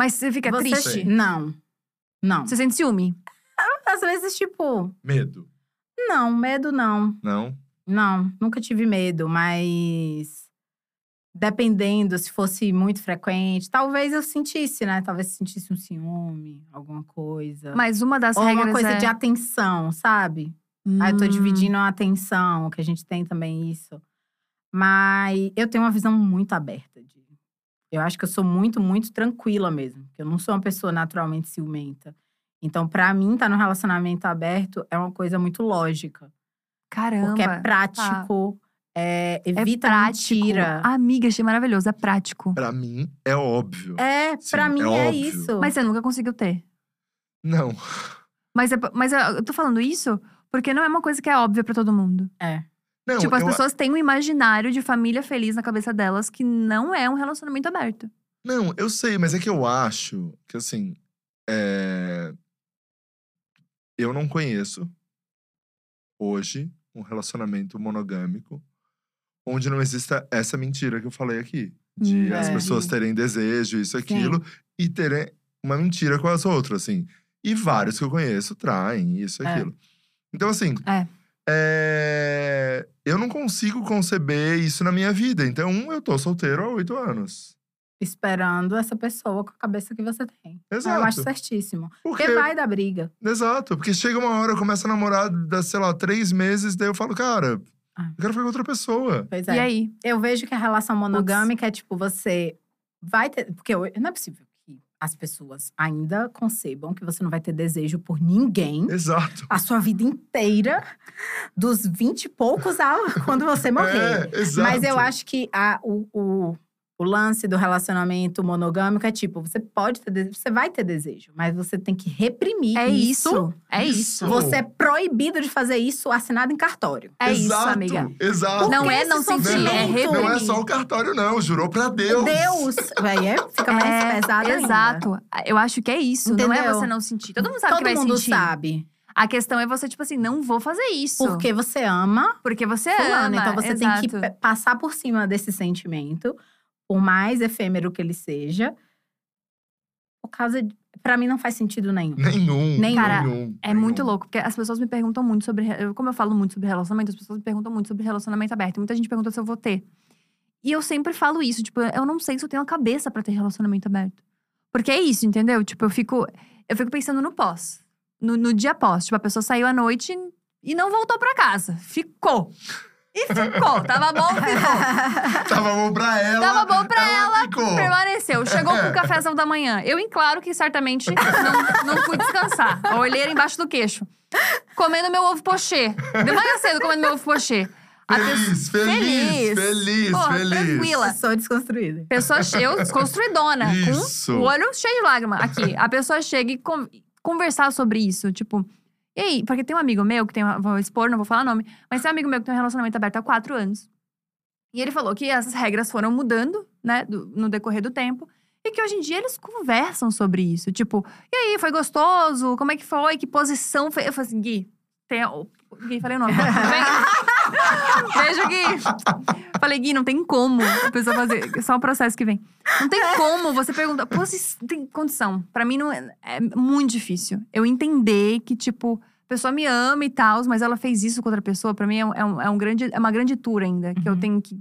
Mas você fica Você- triste? Não. Não. Você sente ciúme? <laughs> Às vezes, tipo, Medo. não, medo não. Não? Não, nunca tive medo, mas dependendo se fosse muito frequente, talvez eu sentisse, né? Talvez sentisse um ciúme, alguma coisa. Mas uma das Ou regras uma coisa é… de atenção, sabe? Aí eu tô Hum. dividindo a atenção, que a gente tem também isso. Mas eu tenho uma visão muito aberta. De... Eu acho que eu sou muito, muito tranquila mesmo. Eu não sou uma pessoa naturalmente ciumenta. Então, pra mim, estar tá no relacionamento aberto é uma coisa muito lógica. Caramba. Porque é prático, é, É evita prático. mentira. Amiga, achei maravilhoso. É prático. Pra mim, é óbvio. É, Sim, pra mim é é, isso. Mas você nunca conseguiu ter. Não. Mas, é, mas eu eu tô falando isso porque não é uma coisa que é óbvia pra todo mundo. É. Não, tipo, as eu- pessoas têm um imaginário de família feliz na cabeça delas que não é um relacionamento aberto. Não, eu sei, mas é que eu acho que assim. é, Eu não conheço hoje um relacionamento monogâmico onde não exista essa mentira que eu falei aqui. De Hum, as é. pessoas terem desejo, isso, aquilo, e terem uma mentira com as outras, assim. E vários que eu conheço traem isso, É. aquilo. Então, assim. É. é, Eu não consigo conceber isso na minha vida. Então, eu tô solteiro há oito anos. Esperando essa pessoa com a cabeça que você tem. Exato. Eu acho certíssimo. Porque, Porque vai dar briga. Exato. Porque chega uma hora, eu começo a namorar, dá, sei lá, três meses, daí eu falo, cara, Ah. eu quero ficar com outra pessoa. Pois E é. aí? Eu vejo que a relação monogâmica é tipo, você vai ter. Porque eu- não é possível as pessoas ainda concebam que você não vai ter desejo por ninguém Exato. a sua vida inteira, dos vinte e poucos a <laughs> quando você morrer. É, exato. Mas eu acho que a, o, o, o lance do relacionamento monogâmico é tipo, você pode ter desejo, você vai ter desejo, mas você tem que reprimir É isso. isso. É isso. Você é proibido de fazer isso assinado em cartório. É isso, Exato, amiga. Exato. Não Porque é não sentir, é sofrimento- reprimir. Não é só o cartório, não. Jurou pra Deus. Deus! Aí é, fica mais É, pesado ainda. Exato. Eu acho que é isso. Não é Entendeu? você não sentir. Todo mundo sabe Todo que vai mundo sentir. sabe. A questão é você, tipo assim, não vou fazer isso. Porque você ama Porque você fulano. ama. Então você exato. tem que passar por cima desse sentimento, por mais efêmero que ele seja. Por causa de. Pra mim não faz sentido nenhum. Nenhum. Nenhum. Cara, nenhum, É nenhum. muito louco, porque as pessoas me perguntam muito sobre. Como eu falo muito sobre relacionamento, as pessoas me perguntam muito sobre relacionamento aberto. Muita gente pergunta se eu vou ter. E eu sempre falo isso, tipo, eu não sei se eu tenho a cabeça pra ter relacionamento aberto. Porque é isso, entendeu? Tipo, eu fico. Eu fico pensando no pós. No, no dia pós. Tipo, a pessoa saiu à noite e não voltou pra casa. Ficou. E ficou. Tava bom, ficou. <laughs> Tava bom pra ela. Tava bom pra ela. Ficou. Permaneceu. Chegou com o cafezão da manhã. Eu, em claro, que certamente não, não fui descansar. A olheira embaixo do queixo. Comendo meu ovo pochê. De manhã cedo comendo meu ovo pochê. Feliz, pessoa- feliz, feliz, Porra, feliz. tranquila. Sou desconstruída. Pessoa che- eu desconstruidona. Isso. Com o olho cheio de lágrima. Aqui, a pessoa chega e con- conversar sobre isso. Tipo, e aí? Porque tem um amigo meu que tem. uma- Vou expor, não vou falar nome. Mas tem um amigo meu que tem um relacionamento aberto há quatro anos. E ele falou que essas regras foram mudando, né, do- no decorrer do tempo. E que hoje em dia eles conversam sobre isso. Tipo, e aí, foi gostoso? Como é que foi? Que posição foi? Eu falei assim, Gui, tem. Gui, falei o nome. <laughs> Beijo, Gui. Falei, Gui, não tem como a pessoa fazer. é Só o processo que vem. Não tem como você perguntar. Posi tem condição. Pra mim, não é, é muito difícil. Eu entender que, tipo, a pessoa me ama e tal, mas ela fez isso com outra pessoa. Pra mim, é, um, é um- é um grande, é uma grande tour ainda. Que eu Uhum. tenho que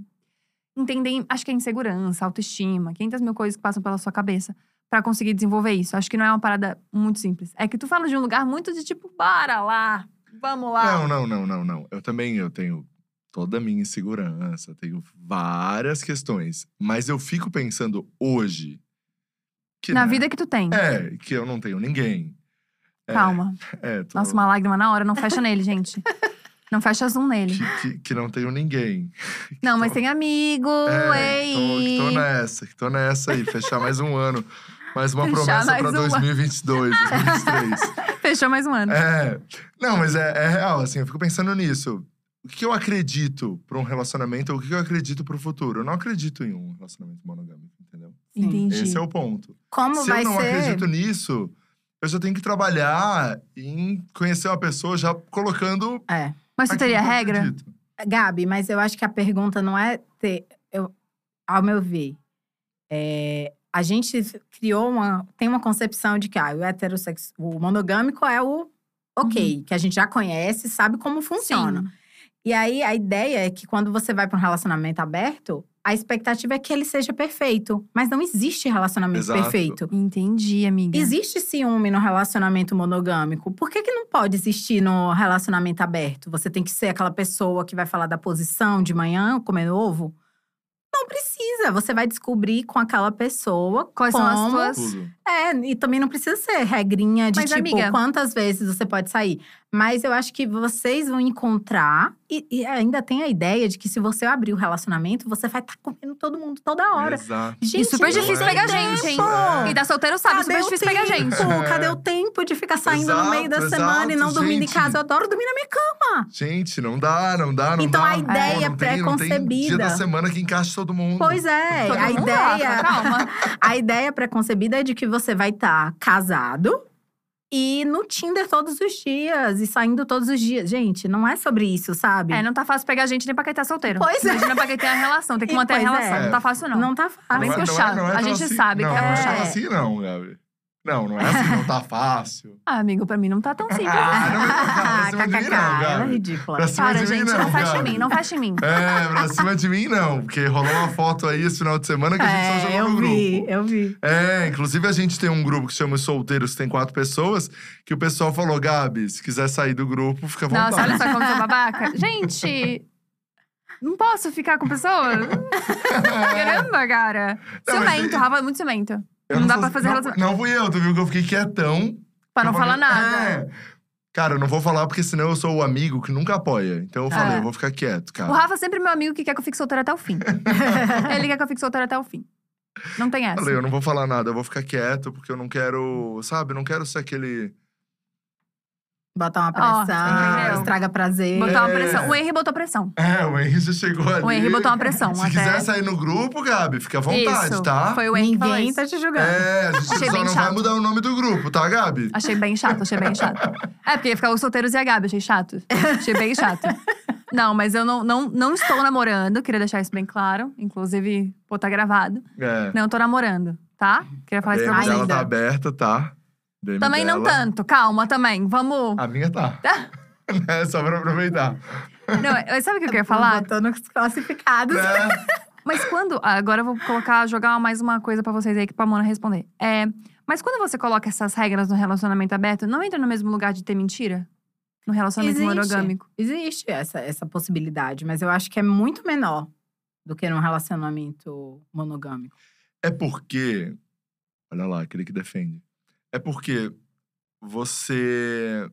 entender. Acho que é insegurança, autoestima, 500 mil coisas que passam pela sua cabeça pra conseguir desenvolver isso. Acho que não é uma parada muito simples. É que tu fala de um lugar muito de tipo, para lá, vamos lá. Não, não, não, não, não. Eu também eu tenho toda a minha insegurança, tenho várias questões. Mas eu fico pensando hoje. Que, Na né, vida que tu tem. É, que eu não tenho ninguém. É, Calma. <laughs> É, tô- Nossa, uma lágrima na hora. Não fecha nele, gente. <laughs> Não fecha zoom nele. que, que, que não tenho ninguém. <laughs> Não, mas tem amigo, É, ei. tô, tô nessa, que tô nessa aí. Fechar mais um ano. Mais uma Fechar promessa mais pra um 2022, 2023. <laughs> Fechou mais um ano. É. Não, mas é, é real, assim, eu fico pensando nisso. O que eu acredito pra um relacionamento, ou o que eu acredito pro futuro? Eu não acredito em um relacionamento monogâmico, entendeu? Entendi. Esse é o ponto. Como Se vai eu não ser? acredito nisso, eu já tenho que trabalhar em conhecer uma pessoa já colocando. É. Mas aquilo teria regra? acredito. Gabi, mas eu acho que a pergunta não é ter. Eu, ao meu ver, é, a gente criou uma. Tem uma concepção de que ah, o heterossexo, o monogâmico é o ok, que a gente já conhece, sabe como funciona. Sim. E aí a ideia é que quando você vai para um relacionamento aberto, a expectativa é que ele seja perfeito. Mas não existe relacionamento Exato. perfeito. Entendi, amiga. Existe ciúme no relacionamento monogâmico. Por que, que não pode existir no relacionamento aberto? Você tem que ser aquela pessoa que vai falar da posição de manhã, comendo ovo? Não precisa. Você vai descobrir com aquela pessoa Quais como… são as tuas. Tudo. É, e também não precisa ser regrinha de Mas, tipo, amiga- quantas vezes você pode sair. Mas eu acho que vocês vão encontrar. E, e ainda tem a ideia de que se você abrir o relacionamento, você vai estar comendo todo mundo toda hora. Exato. Gente, E super difícil tem pegar tempo. gente, hein? Quem tá solteiro sabe, Cadê super difícil pegar gente. tempo? Cadê o tempo de ficar saindo no meio da Exato, semana e não exato, dormindo gente. em casa? Eu adoro dormir na minha cama. Gente, não dá, não dá, não Então dá. a ideia não tem dia pré-concebida. da semana que encaixa todo mundo. Pois é, Todo a ideia, Rafa, calma. <laughs> a ideia pré-concebida é de que você vai estar casado e no Tinder todos os dias e saindo todos os dias. Gente, não é sobre isso, sabe? É, não tá fácil pegar gente nem pra quem tá solteiro. Pois é. Imagina pra quem tem a relação, tem que E manter a é. relação. Não tá fácil, não. Não tá fácil. bem Não é- não é- não é A gente assim- sabe que não, é não puxado. tão assim não, Gabi. Não, não é assim, não tá fácil. <laughs> Ah, amigo, pra mim não tá tão <laughs> simples. Ah, não vem pra cima de mim não, ela é ridícula. Pra cima Para, de mim gente, não, não fecha em mim, não fecha em mim. É, pra cima de mim não, porque rolou uma foto aí esse final de semana que a gente só É, jogou eu no vi, grupo. eu vi. É, inclusive a gente tem um grupo que chama Os Solteiros, que tem quatro pessoas, que o pessoal falou, Gabi, se quiser sair do grupo, fica à vontade. Nossa, olha só como eu <laughs> babaca. Gente, não posso ficar com pessoa? Caramba, cara. Não, Ciumento, e- Rafa é muito ciumento. Eu não dá sou- pra fazer não, relacionamento. Não fui eu, tu viu que eu fiquei quietão. Pra não falar nada. É. Cara, eu não vou falar porque senão eu sou o amigo que nunca apoia. Então eu falei, É. eu vou ficar quieto, cara. O Rafa é sempre meu amigo que quer que eu fique solteira até o fim. <laughs> Ele quer que eu fique solteira até o fim. Não tem essa. Falei, eu não vou falar nada, eu vou ficar quieto, porque eu não quero, sabe, não quero ser aquele. Botar uma pressão, entendeu? estraga prazer. Botar uma É. pressão. O Henry botou pressão. É, o Henry já chegou ali. O Henry botou uma pressão. Se até... quiser sair no grupo, Gabi, fica à vontade, Isso. tá? Foi o Henry Ninguém tá te julgando. É, a gente Achei só bem não vai chato. mudar o nome do grupo, tá, Gabi? Achei bem chato, achei bem chato. É, porque ia ficar os solteiros e a Gabi, achei chato. Achei bem chato. Não, mas eu não, não, não estou namorando, queria deixar isso bem claro. Inclusive, pô, tá gravado. É. Não tô namorando, tá? Queria falar A isso pra vocês. ainda. tá aberta, tá? DM Também não dela. tanto, calma também. Vamos. A minha tá. é <laughs> só pra aproveitar. Não, sabe o que eu queria falar? Botando os classificados. Né? <laughs> Mas quando. Agora eu vou colocar, jogar mais uma coisa pra vocês aí que pra Mona responder. É. Mas quando você coloca essas regras no relacionamento aberto, não entra no mesmo lugar de ter mentira? No relacionamento Existe. monogâmico. Existe essa, essa possibilidade, mas eu acho que é muito menor do que num relacionamento monogâmico. É porque. Olha lá, aquele que defende. É porque você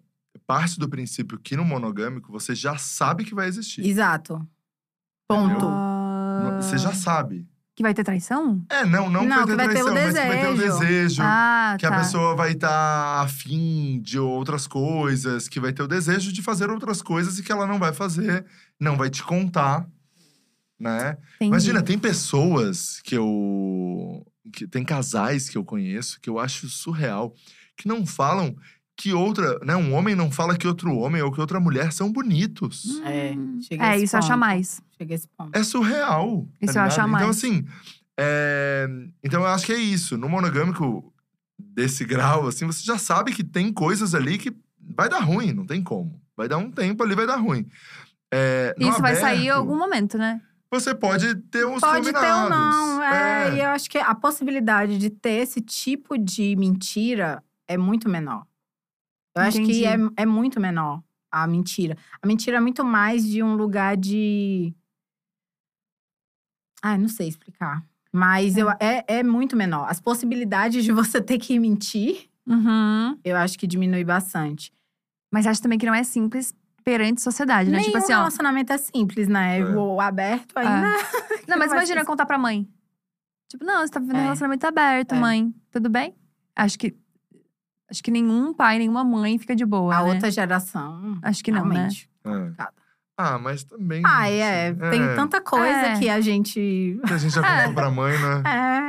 parte do princípio que no monogâmico você já sabe que vai existir. Exato. Ponto. Ah, Você já sabe. Que vai ter traição? É, não, não, Não, vai vai ter ter o traição, mas que vai ter o desejo. Ah, que tá. a pessoa vai estar afim de outras coisas, que vai ter o desejo de fazer outras coisas e que ela não vai fazer, não vai te contar, né? Entendi. Imagina, tem pessoas que eu. Que, tem casais que eu conheço que eu acho surreal, que não falam que outra. Né, um homem não fala que outro homem ou que outra mulher são bonitos. É, chega É, esse isso eu acho a ponto. mais. Chega a esse ponto. É surreal. Isso tá eu acho a ligado? mais. Então, assim. é, Então, eu acho que é isso. No monogâmico desse grau, assim, você já sabe que tem coisas ali que vai dar ruim, não tem como. Vai dar um tempo ali, vai dar ruim. É, Isso vai sair em aberto, algum momento, né? Você pode ter uns Pode ter ou não. combinados. É, É. E eu acho que a possibilidade de ter esse tipo de mentira é muito menor. Eu acho Entendi. que é, é muito menor a mentira. A mentira é muito mais de um lugar de. Ai, não sei explicar. Mas eu, é, é muito menor. As possibilidades de você ter que mentir, Uhum. eu acho que diminui bastante. Mas acho também que não é simples perante sociedade, né? Nenhum tipo assim, ó. relacionamento é simples, né? É. O aberto ainda. <laughs> Não, mas imagina contar pra mãe. Tipo, não, você tá vivendo um É. relacionamento aberto, É. mãe. Tudo bem? Acho que. Acho que nenhum pai, nenhuma mãe fica de boa. A né? outra geração. Acho que não, né? realmente. É. complicada. Ah, mas também. Ah, é. assim, Tem é, tanta coisa É. que a gente. Que a gente já <laughs> É. contou pra mãe, né?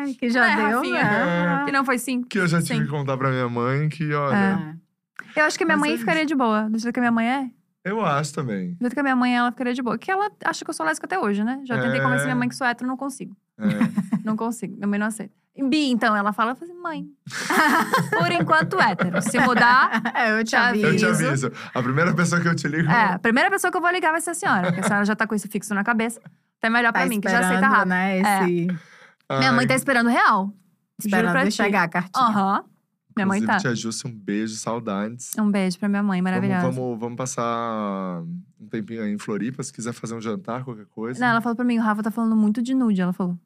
É, que já É, deu. Rafinha. né? E não foi sim. Que eu já tive Sim. que contar pra minha mãe que, olha. É. Eu acho que minha Mas mãe é ficaria de boa. Do jeito que a minha mãe é. Eu acho também. Do que a minha mãe é, ela ficaria de boa. Que ela acha que eu sou lésbica até hoje, né? Já tentei É. convencer minha mãe que sou hétero, não consigo. É. <laughs> Não consigo. Minha mãe não aceita. Bi, então, ela fala, assim, mãe. <laughs> Por enquanto, hétero. Se mudar, <laughs> É, eu te Já vi. aviso. Eu te aviso. A primeira pessoa que eu te ligo. é, a primeira pessoa que eu vou ligar vai ser a senhora. Porque a senhora já tá com isso fixo na cabeça. Até melhor Tá pra mim, que já aceita rápido. né? É. Esse... Minha mãe tá esperando real. Esperando ti. chegar a cartinha. Aham. Minha mãe tá. Tia Júcia, um beijo, saudades. Um beijo pra minha mãe, maravilhosa. Vamos, vamos, vamos passar um tempinho aí em Floripa, se quiser fazer um jantar, qualquer coisa. Não, ela falou pra mim, o Rafa tá falando muito de nude, ela falou.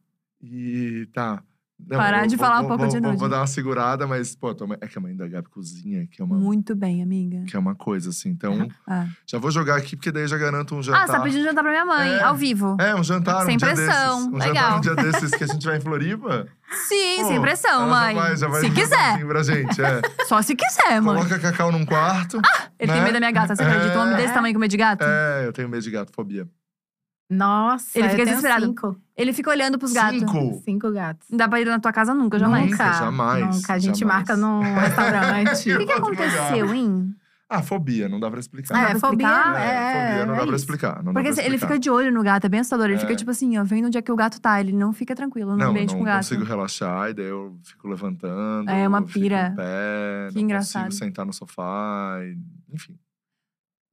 E tá. Não, Parar eu de vou- falar um vou- pouco vou- de nude. Vou dar uma segurada, mas, pô, mãe- é que a mãe da Gabi cozinha, que é uma, Muito bem, amiga. que é uma coisa, assim. Então, Ah, já vou jogar aqui, porque daí já garanto um jantar. ah você tá pedindo jantar pra minha mãe, É. ao vivo. É, um jantar, Sem um pressão, desses. Um legal. jantar um dia desses que a gente vai em Floripa. Sim, Pô, sem pressão, mãe. Já vai, já vai Se <laughs> um quiser. jantarzinho pra gente, é. <laughs> Só se quiser, mãe. Coloca cacau num quarto. Ele né? tem medo da minha gata, você acredita? Um homem É. desse tamanho com medo de gato? É, eu tenho medo de gato, fobia. Nossa, Ele fica desesperado. Cinco, Ele fica olhando pros gatos. Cinco? cinco gatos. Não dá pra ir na tua casa nunca, jamais. Nunca, jamais, Nunca. A gente jamais. marca num <laughs> restaurante. O que, que aconteceu, hein? Ah, fobia, não dá pra explicar. Não dá é, fobia. explicar? É, fobia não é dá pra explicar. Não dá Porque pra assim, ele explicar. fica de olho no gato, é bem assustador. Ele É. fica tipo assim, ó, vendo onde é que o gato tá. Ele não fica tranquilo no Não, ambiente não com o gato. consigo relaxar, e daí eu fico levantando. É uma fico pira. em pé, Que não engraçado. consigo sentar no sofá, e- enfim.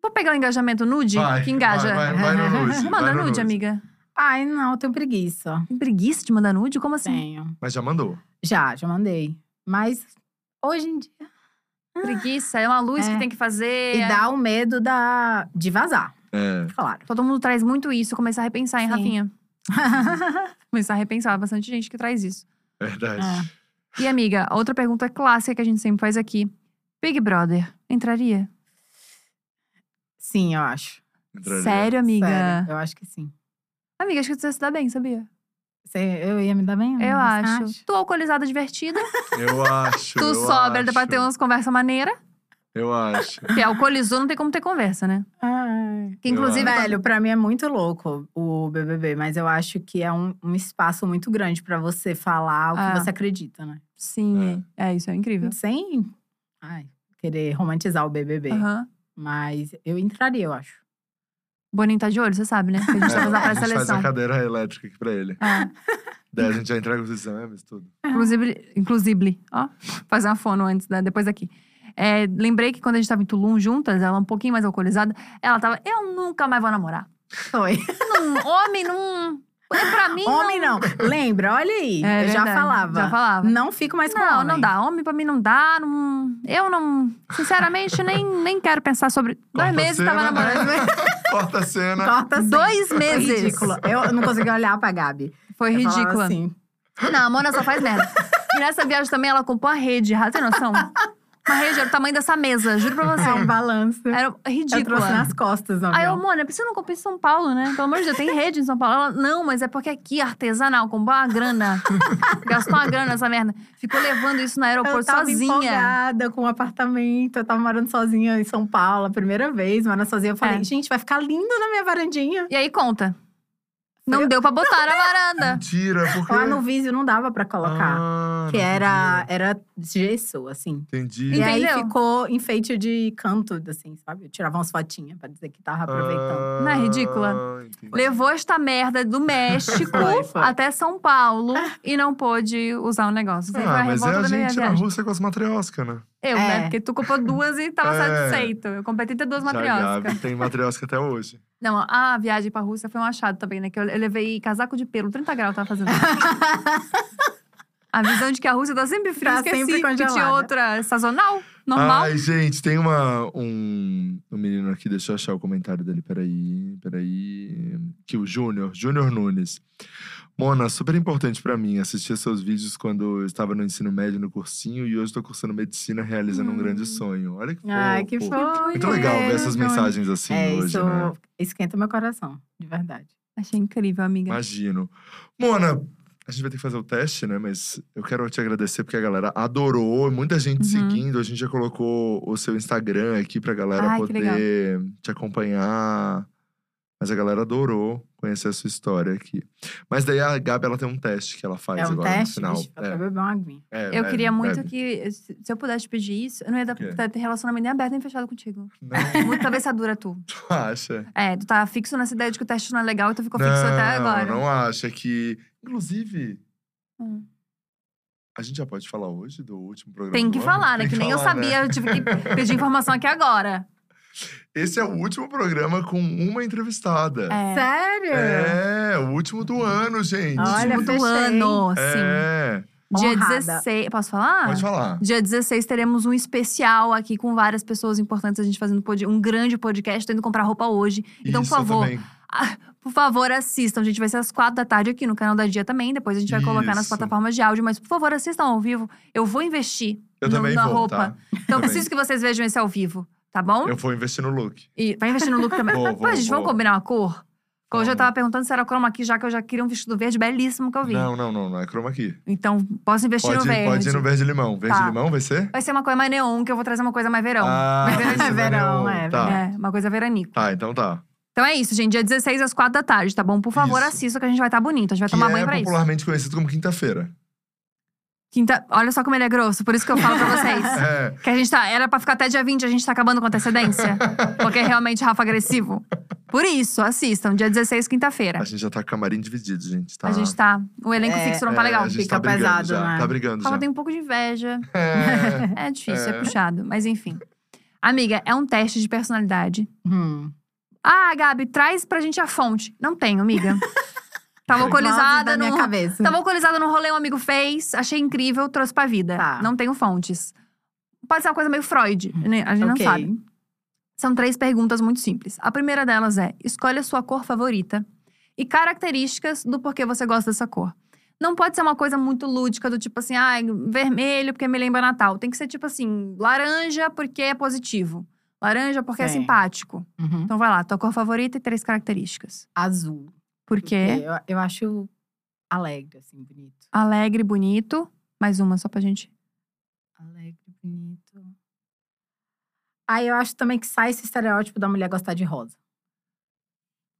Vou pegar o engajamento nude, Vai, que engaja. Vai, vai, vai no nude. <laughs> Manda vai no nude, amiga. Ai, não, eu tenho preguiça. Tem preguiça de mandar nude? Como assim? Tenho. Mas já mandou. Já, já mandei. Mas hoje em dia. Preguiça, é uma luz É. que tem que fazer. E dá o medo da, de vazar, É. claro. Todo mundo traz muito isso. Começar a repensar, hein, Sim. Rafinha? <laughs> Começar a repensar. Bastante gente que traz isso. Verdade. É. E, amiga, outra pergunta clássica que a gente sempre faz aqui. Big Brother, entraria? Sim, eu acho. Entraria. Sério, amiga? Sério, eu acho que sim. Amiga, acho que você se dá bem, sabia? Você- eu ia me dar bem? Eu acho. acha? Tu alcoolizada divertida, <laughs> Eu acho. tu eu sobra, dá pra ter umas conversas maneiras. Eu acho. Porque alcoolizou, não tem como ter conversa, né? Ai. Que, inclusive. Velho, pra mim é muito louco o BBB, mas eu acho que é um, um espaço muito grande pra você falar o que Ah. você acredita, né? Sim, é. isso é incrível. Sem ai, querer romantizar o BBB. Aham. Mas eu entraria, eu acho. Boninho tá de olho, você sabe, né? Que a gente tá fazendo a É, a gente faz pré-seleção. a cadeira elétrica aqui pra ele. É. Daí a gente já entrega os exames, tudo. <laughs> Inclusive, inclusive, ó, fazer uma fono antes, né? Depois daqui. É, lembrei que quando a gente tava em Tulum juntas, ela um pouquinho mais alcoolizada, ela tava, eu nunca mais vou namorar. <laughs> Foi. Não, homem não. É pra mim. Homem não. Lembra, olha aí. É eu já verdade, falava. Já falava. Não fico mais com Não, homem. não dá. Homem pra mim não dá. Não... Eu não. Sinceramente, nem, nem quero pensar sobre. Dois Corta a meses cena. tava namorando. <laughs> Corta a cena. Corta assim. Dois Foi meses. ridículo. Eu não consegui olhar pra Gabi. Foi Eu falava ridícula. Assim. Não, a Mona só faz merda. E nessa viagem também ela comprou uma rede. Tem noção? <laughs> Uma rede era o tamanho dessa mesa, juro pra você. É um balanço. Era Eu trouxe nas costas, não Aí eu, Mona, por que você não compra em São Paulo, né? Pelo amor de Deus, tem rede em São Paulo. Ela, não, mas é porque aqui, artesanal, comprou uma grana. <laughs> Gastou uma grana essa merda. Ficou levando isso no Eu aeroporto tava sozinha. empolgada com um apartamento. Eu tava morando sozinha em São Paulo, a primeira vez, morando sozinha. Eu falei, É. gente, vai ficar lindo na minha varandinha. E aí, conta. Não Eu- deu pra botar na varanda. Mentira, porque. Lá no Visio não dava pra colocar. Ah, que era, era gesso, assim. Entendi. E aí Entendeu? ficou enfeite de canto, assim, sabe? Eu tirava umas fotinhas pra dizer que tava aproveitando. Não é ridícula? Ah, entendi. Levou esta merda do México Foi, foi. até São Paulo e não pôde usar o negócio. Isso aí Ah, a mas é a gente na. Rússia com as matrioscas, né? Eu, É. né? Porque tu comprou duas e tava É. satisfeito. Eu comprei 32 Já a matrioscas. Gabi tem matriosca até hoje. Não, a viagem pra Rússia foi um achado também, né? Que eu, eu levei casaco de pelo, 30 graus tava fazendo. <laughs> a visão de que a Rússia tá sempre fria, Tá esqueci sempre que tinha congelada. outra sazonal, normal. Ai, gente, tem uma, um, um menino aqui, deixa eu achar o comentário dele, peraí, peraí. Que o Júnior, Júnior Nunes. Mona, super importante pra mim. Assistia seus vídeos quando eu estava no ensino médio, no cursinho, e hoje tô cursando medicina, realizando um Hum. grande sonho. Olha que fofo. Ai, que fofo. Muito legal ver essas Júnior. mensagens assim É, hoje, isso né? esquenta meu coração, de verdade. Achei incrível, amiga. Imagino. Mona, a gente vai ter que fazer o teste, né? Mas eu quero te agradecer porque a galera adorou, muita gente Uhum. seguindo. A gente já colocou o seu Instagram aqui pra galera Ai, poder te acompanhar. Mas a galera adorou conhecer a sua história aqui. Mas daí a Gabi, ela tem um teste que ela faz é um agora teste? no final. Eu vou beber uma aguinha. É, Eu bebe, queria muito que, se eu pudesse pedir isso, eu não ia dar, quê? ter relacionamento nem aberto nem fechado contigo. Não, Muito cabeçadura tu. <laughs> tu acha? É, tu tá fixo nessa ideia de que o teste não é legal e tu ficou fixo não, até agora. não acha que… Inclusive, Hum. a gente já pode falar hoje do último programa Tem que ano? falar, né? Tem Que nem eu né? sabia, eu tive que pedir informação aqui agora. <laughs> Esse é o último programa com uma entrevistada. É. Sério? É, o último do ano, gente. Olha, Último do fechei. ano, sim. É, Dia Honrada. 16. Posso falar? pode falar. Dia 16 teremos um especial aqui com várias pessoas importantes, a gente fazendo um grande podcast. Tô indo comprar roupa hoje. Então, Isso, por eu favor, também. ah, por favor, assistam. Gente, vai ser às quatro da tarde aqui no canal da Dia também. Depois a gente vai colocar nas Isso. plataformas de áudio. Mas, por favor, assistam ao vivo. Eu vou investir Eu no- também na vou, roupa. tá? Então, Também. preciso que vocês vejam esse ao vivo, tá bom? Eu vou investir no look. E vai investir no look também. <laughs> Vou, Pô, vou, gente, vamos vou. combinar uma cor? Porque Hoje eu Vamos. tava perguntando se era chroma aqui, já que eu já queria um vestido verde belíssimo que eu vi. Não, não, não, não é chroma key. Então, posso investir Pode, no verde. pode ir no verde limão. Verde Tá. limão vai ser? Vai ser uma coisa mais neon, que eu vou trazer uma coisa mais verão. Ah, <laughs> mais vai ser veranico. verão, é, Tá. É, uma coisa veranico. Tá, então tá. Então é isso, gente. Dia 16 às 4 da tarde, tá bom? Por favor, Isso. assista que a gente vai estar bonito. A gente vai Que tomar é banho pra isso. popularmente conhecido como quinta-feira. Quinta... Olha só como ele é grosso, por isso que eu falo pra <laughs> vocês. É. Que a gente tá. Era pra ficar até dia 20, a gente tá acabando com antecedência. <laughs> porque é realmente Rafa agressivo. Por isso, assistam. Dia 16, quinta-feira. A gente já tá com camarim dividido, gente. Tá, A gente tá. O elenco É, fixo não tá é, legal. A gente Fica tá pesado, já. né? Tá brigando Rafa já. tem um pouco de inveja. É. <laughs> É difícil, é. É. puxado. Mas enfim. Amiga, é um teste de personalidade. Hum. Ah, Gabi, traz pra gente a fonte. Não tenho, amiga. Tava alcoolizada no. cabeça. Tava alcoolizada no rolê, um amigo fez, achei incrível, trouxe pra vida. Tá. Não tenho fontes. Pode ser uma coisa meio Freud, né? a gente Ok. não sabe. São três perguntas muito simples. A primeira delas é: escolha a sua cor favorita e características do porquê você gosta dessa cor. Não pode ser uma coisa muito lúdica, do tipo assim, ah, vermelho porque me lembra Natal. Tem que ser tipo assim, laranja porque é positivo. Laranja porque é Sim. simpático. Uhum. Então vai lá, tua cor favorita e três características. Azul. Por quê? Eu, eu acho alegre, assim, bonito. Alegre, bonito. Mais uma só pra gente. Alegre, bonito. Aí eu acho também que sai esse estereótipo da mulher gostar de rosa.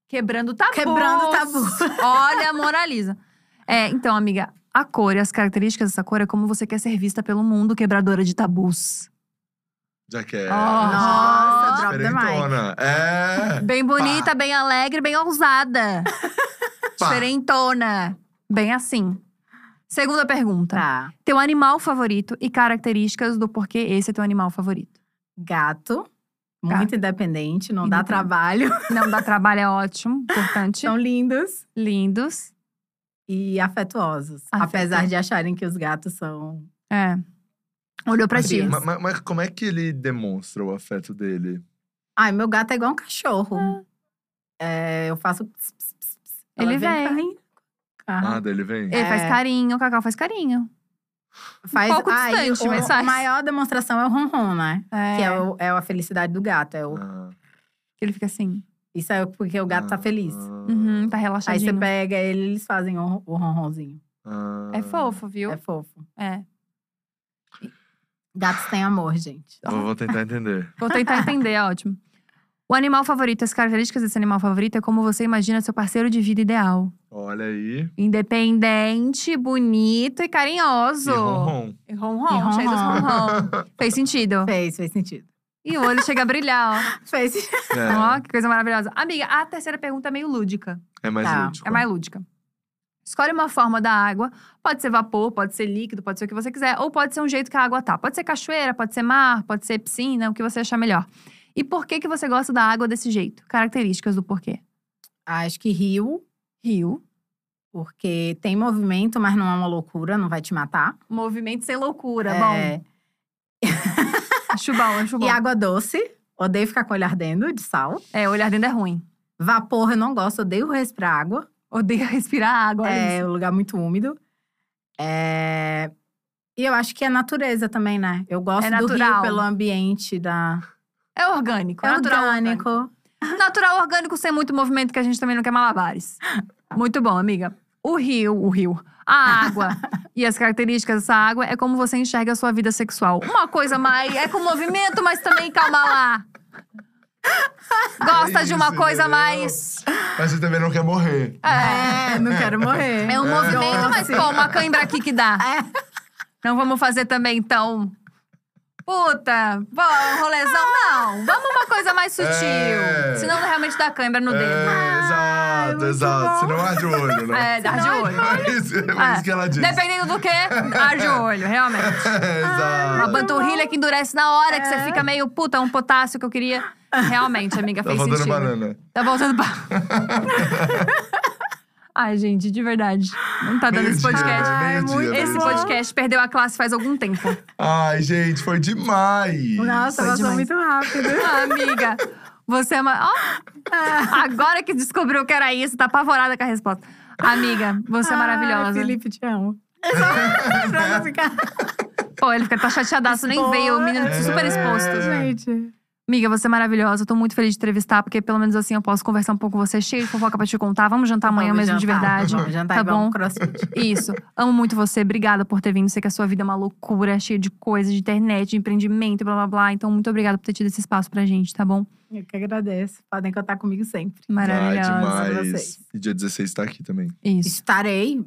Quebrando tabus. Quebrando tabus. <laughs> Olha, moraliza. É, então, amiga, a cor e as características dessa cor é como você quer ser vista pelo mundo, quebradora de tabus. Já que é. Oh. Nossa, drop the mic. diferentona. É. Bem bonita, bem alegre, bem ousada. <laughs> Pá. Diferentona. Bem assim. Segunda pergunta. Tá. Teu animal favorito e características do porquê esse é teu animal favorito. Gato. Muito Gato. independente, não dá Independente. trabalho. <laughs> Não dá trabalho, é ótimo. Importante. São lindos Lindos. e afetuosos. Apesar de acharem que os gatos são. É. Olhou pra ti. Mas, mas- mas como é que ele demonstra o afeto dele? Ai, meu gato é igual um cachorro. É, eu faço. ps, ps, ps, ps. Ela Ele vem. carinho. Ah, Ah, dele vem? Ele faz É. carinho, o Cacau faz carinho. faz, pouco ah, distante, o, mas faz. A maior demonstração é o ronron, né? É. Que é, o- é a felicidade do gato. É o, Ah, ele fica assim. isso é porque o gato tá feliz. ah, Uhum, tá Aí relaxadinho. você pega ele eles fazem o, o ronronzinho. ah. É fofo, viu? É fofo. É. Gatos têm amor, gente. Vou, vou tentar entender. <laughs> Vou tentar entender, é ótimo. O animal favorito, as características desse animal favorito é como você imagina seu parceiro de vida ideal. Olha aí. Independente, bonito e carinhoso. E ronron. E ronron, E cheio dos ronron. ronron. <laughs> Fez sentido. Fez, fez sentido. E o olho chega a brilhar, <laughs> Fez ó. É, Ó, que coisa maravilhosa. Amiga, a terceira pergunta é meio lúdica. é mais Tá. lúdico. É mais lúdica. Escolhe uma forma da água. Pode ser vapor, pode ser líquido, pode ser o que você quiser. Ou pode ser um jeito que a água tá. Pode ser cachoeira, pode ser mar, pode ser piscina, o que você achar melhor. E por que, que você gosta da água desse jeito? Características do porquê. Acho que rio, Rio. porque tem movimento, mas não é uma loucura, não vai te matar. Movimento sem loucura. É, Bom, <laughs> acho bom, acho bom. E água doce. Odeio ficar com o olho ardendo de sal. É, olhar dentro é ruim. Vapor eu não gosto, odeio respirar água. Odeio <laughs> respirar água. é isso. um lugar muito úmido. É, E eu acho que é natureza também, né? Eu gosto É do rio pelo ambiente da. É orgânico. É natural orgânico. Natural orgânico sem muito movimento, que a gente também não quer malabares. <laughs> Muito bom, amiga. O rio, o rio, a água <laughs> e as características dessa água é como você enxerga a sua vida sexual. Uma coisa mais. É com movimento, mas também calma lá. Gosta É de uma isso, coisa entendeu? mais. Mas você também não quer morrer. É, É, não quero morrer. é um É. movimento, mas pô, uma cãibra aqui que dá. Não vamos fazer também, então. Puta, bom, rolezão. Não, vamos uma coisa mais sutil. É. Senão realmente dá cãibra no dedo. É, exato, muito exato. bom. Senão arde o olho, né? É, dá de olho. É isso, é É, isso que ela disse. Dependendo do que, arde o olho, realmente. É, <laughs> exato. Uma panturrilha que endurece na hora, que você É. fica meio, puta, um potássio que eu queria. Realmente, amiga, Tá fez sentido. banana. Tá voltando ba... <laughs> Ai, gente, de verdade. Não tá dando esse Meio-dia, podcast. né? Ai, muito Esse meio-dia. podcast perdeu a classe faz algum tempo. Ai, gente, foi demais. Nossa, Foi passou demais. muito rápido. Ah, amiga, Você é uma. Ó, <laughs> agora que descobriu que era isso, tá apavorada com a resposta. Amiga, você é Ai, maravilhosa. Felipe, te amo. pra não ficar Pô, ele fica tá chateadaço, nem veio, o menino É. super exposto. Gente. Amiga, você é maravilhosa. Eu tô muito feliz de entrevistar, porque pelo menos assim eu posso conversar um pouco com você. Cheio de fofoca pra te contar. Vamos jantar amanhã Vamos mesmo de jantar. verdade. Vamos jantar Tá bom? crossfit. <laughs> Isso. Amo muito você. Obrigada por ter vindo. Sei que a sua vida é uma loucura, cheia de coisas, de internet, de empreendimento, e blá blá blá. Então, muito obrigada por ter tido esse espaço pra gente, tá bom? Eu que agradeço. Podem contar comigo sempre. Ah, Maravilhosa. demais. vocês. E dia 16 tá aqui também. Isso. Estarei.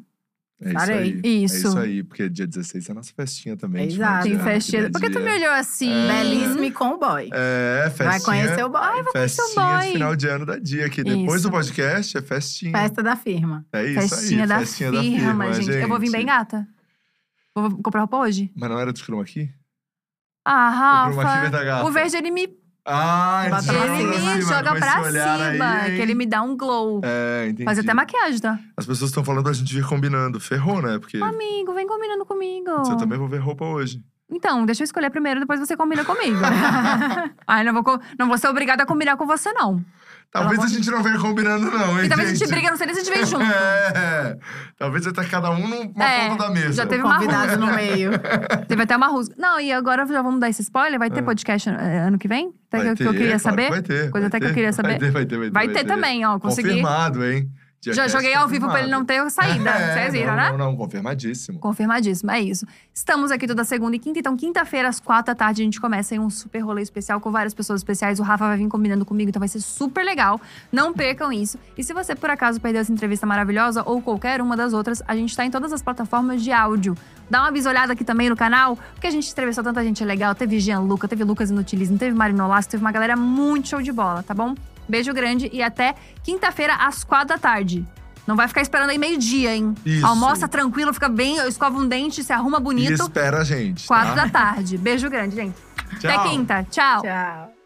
É isso Estarei. aí. Isso. É isso aí, porque dia 16 é a nossa festinha também. Exato. Tem ano, festinha. Por que tu me olhou assim? É. Belíssimo e com o boy. É, festinha. Vai conhecer o boy. conhecer o Festinha boy. de final de ano da dia, que depois Isso. do podcast é festinha. Festa da firma. É isso Festinha, aí, da, festinha firma, da firma, gente. Eu vou vir bem gata. Vou comprar roupa hoje? Mas não era do chroma aqui? Ah, O chroma key Rafa. da gata. O verde, ele me, Ah, Bota pra ele cima, me joga pra cima. aí, que ele me dá um glow. É, entendi. Faz até maquiagem, tá? As pessoas estão falando pra gente vir combinando. Ferrou, né? Porque Amigo, vem combinando comigo. eu também vou ver roupa hoje. Então, deixa eu escolher primeiro, depois você combina comigo. <laughs> <laughs> Ai, não vou, não vou ser obrigada a combinar com você, não. Talvez a gente não venha combinando, não, hein, E talvez a gente? gente briga, não sei nem se a gente vem <laughs> junto. É, talvez vai estar cada um numa É, ponta da mesa. já teve uma Convidado no meio. <laughs> Teve até uma rusga. Não, e agora já vamos dar esse spoiler? Vai ter Ah. podcast eh, ano que vem? Até Vai que, eu- que eu ter, queria claro saber? que Vai ter. Coisa vai até que eu ter. queria saber. Vai ter, vai ter, vai ter. Vai ter também, ó. Consegui. Confirmado, hein? Já joguei ao vivo pra ele não ter saída. É, Vocês viram, não, né? Não, não, confirmadíssimo. Confirmadíssimo, é isso. Estamos aqui toda segunda e quinta, então quinta-feira, às quatro da tarde, a gente começa aí um super rolê especial com várias pessoas especiais. O Rafa vai vir combinando comigo, então vai ser super legal. Não percam isso. E se você, por acaso, perdeu essa entrevista maravilhosa ou qualquer uma das outras, a gente tá em todas as plataformas de áudio. Dá uma bisolhada aqui também no canal, porque a gente entrevistou tanta gente legal. Teve Jean Luca, teve Lucas Inutilismo, teve Marino Lasso, teve uma galera muito show de bola, tá bom? Beijo grande e até quinta-feira, às quatro da tarde. Não vai ficar esperando aí meio-dia, hein? Isso. Almoça tranquilo, fica bem, escova um dente, se arruma E bonito. espera a gente, Quatro tá? da tarde. Beijo grande, gente. Tchau. Até quinta. Tchau. Tchau.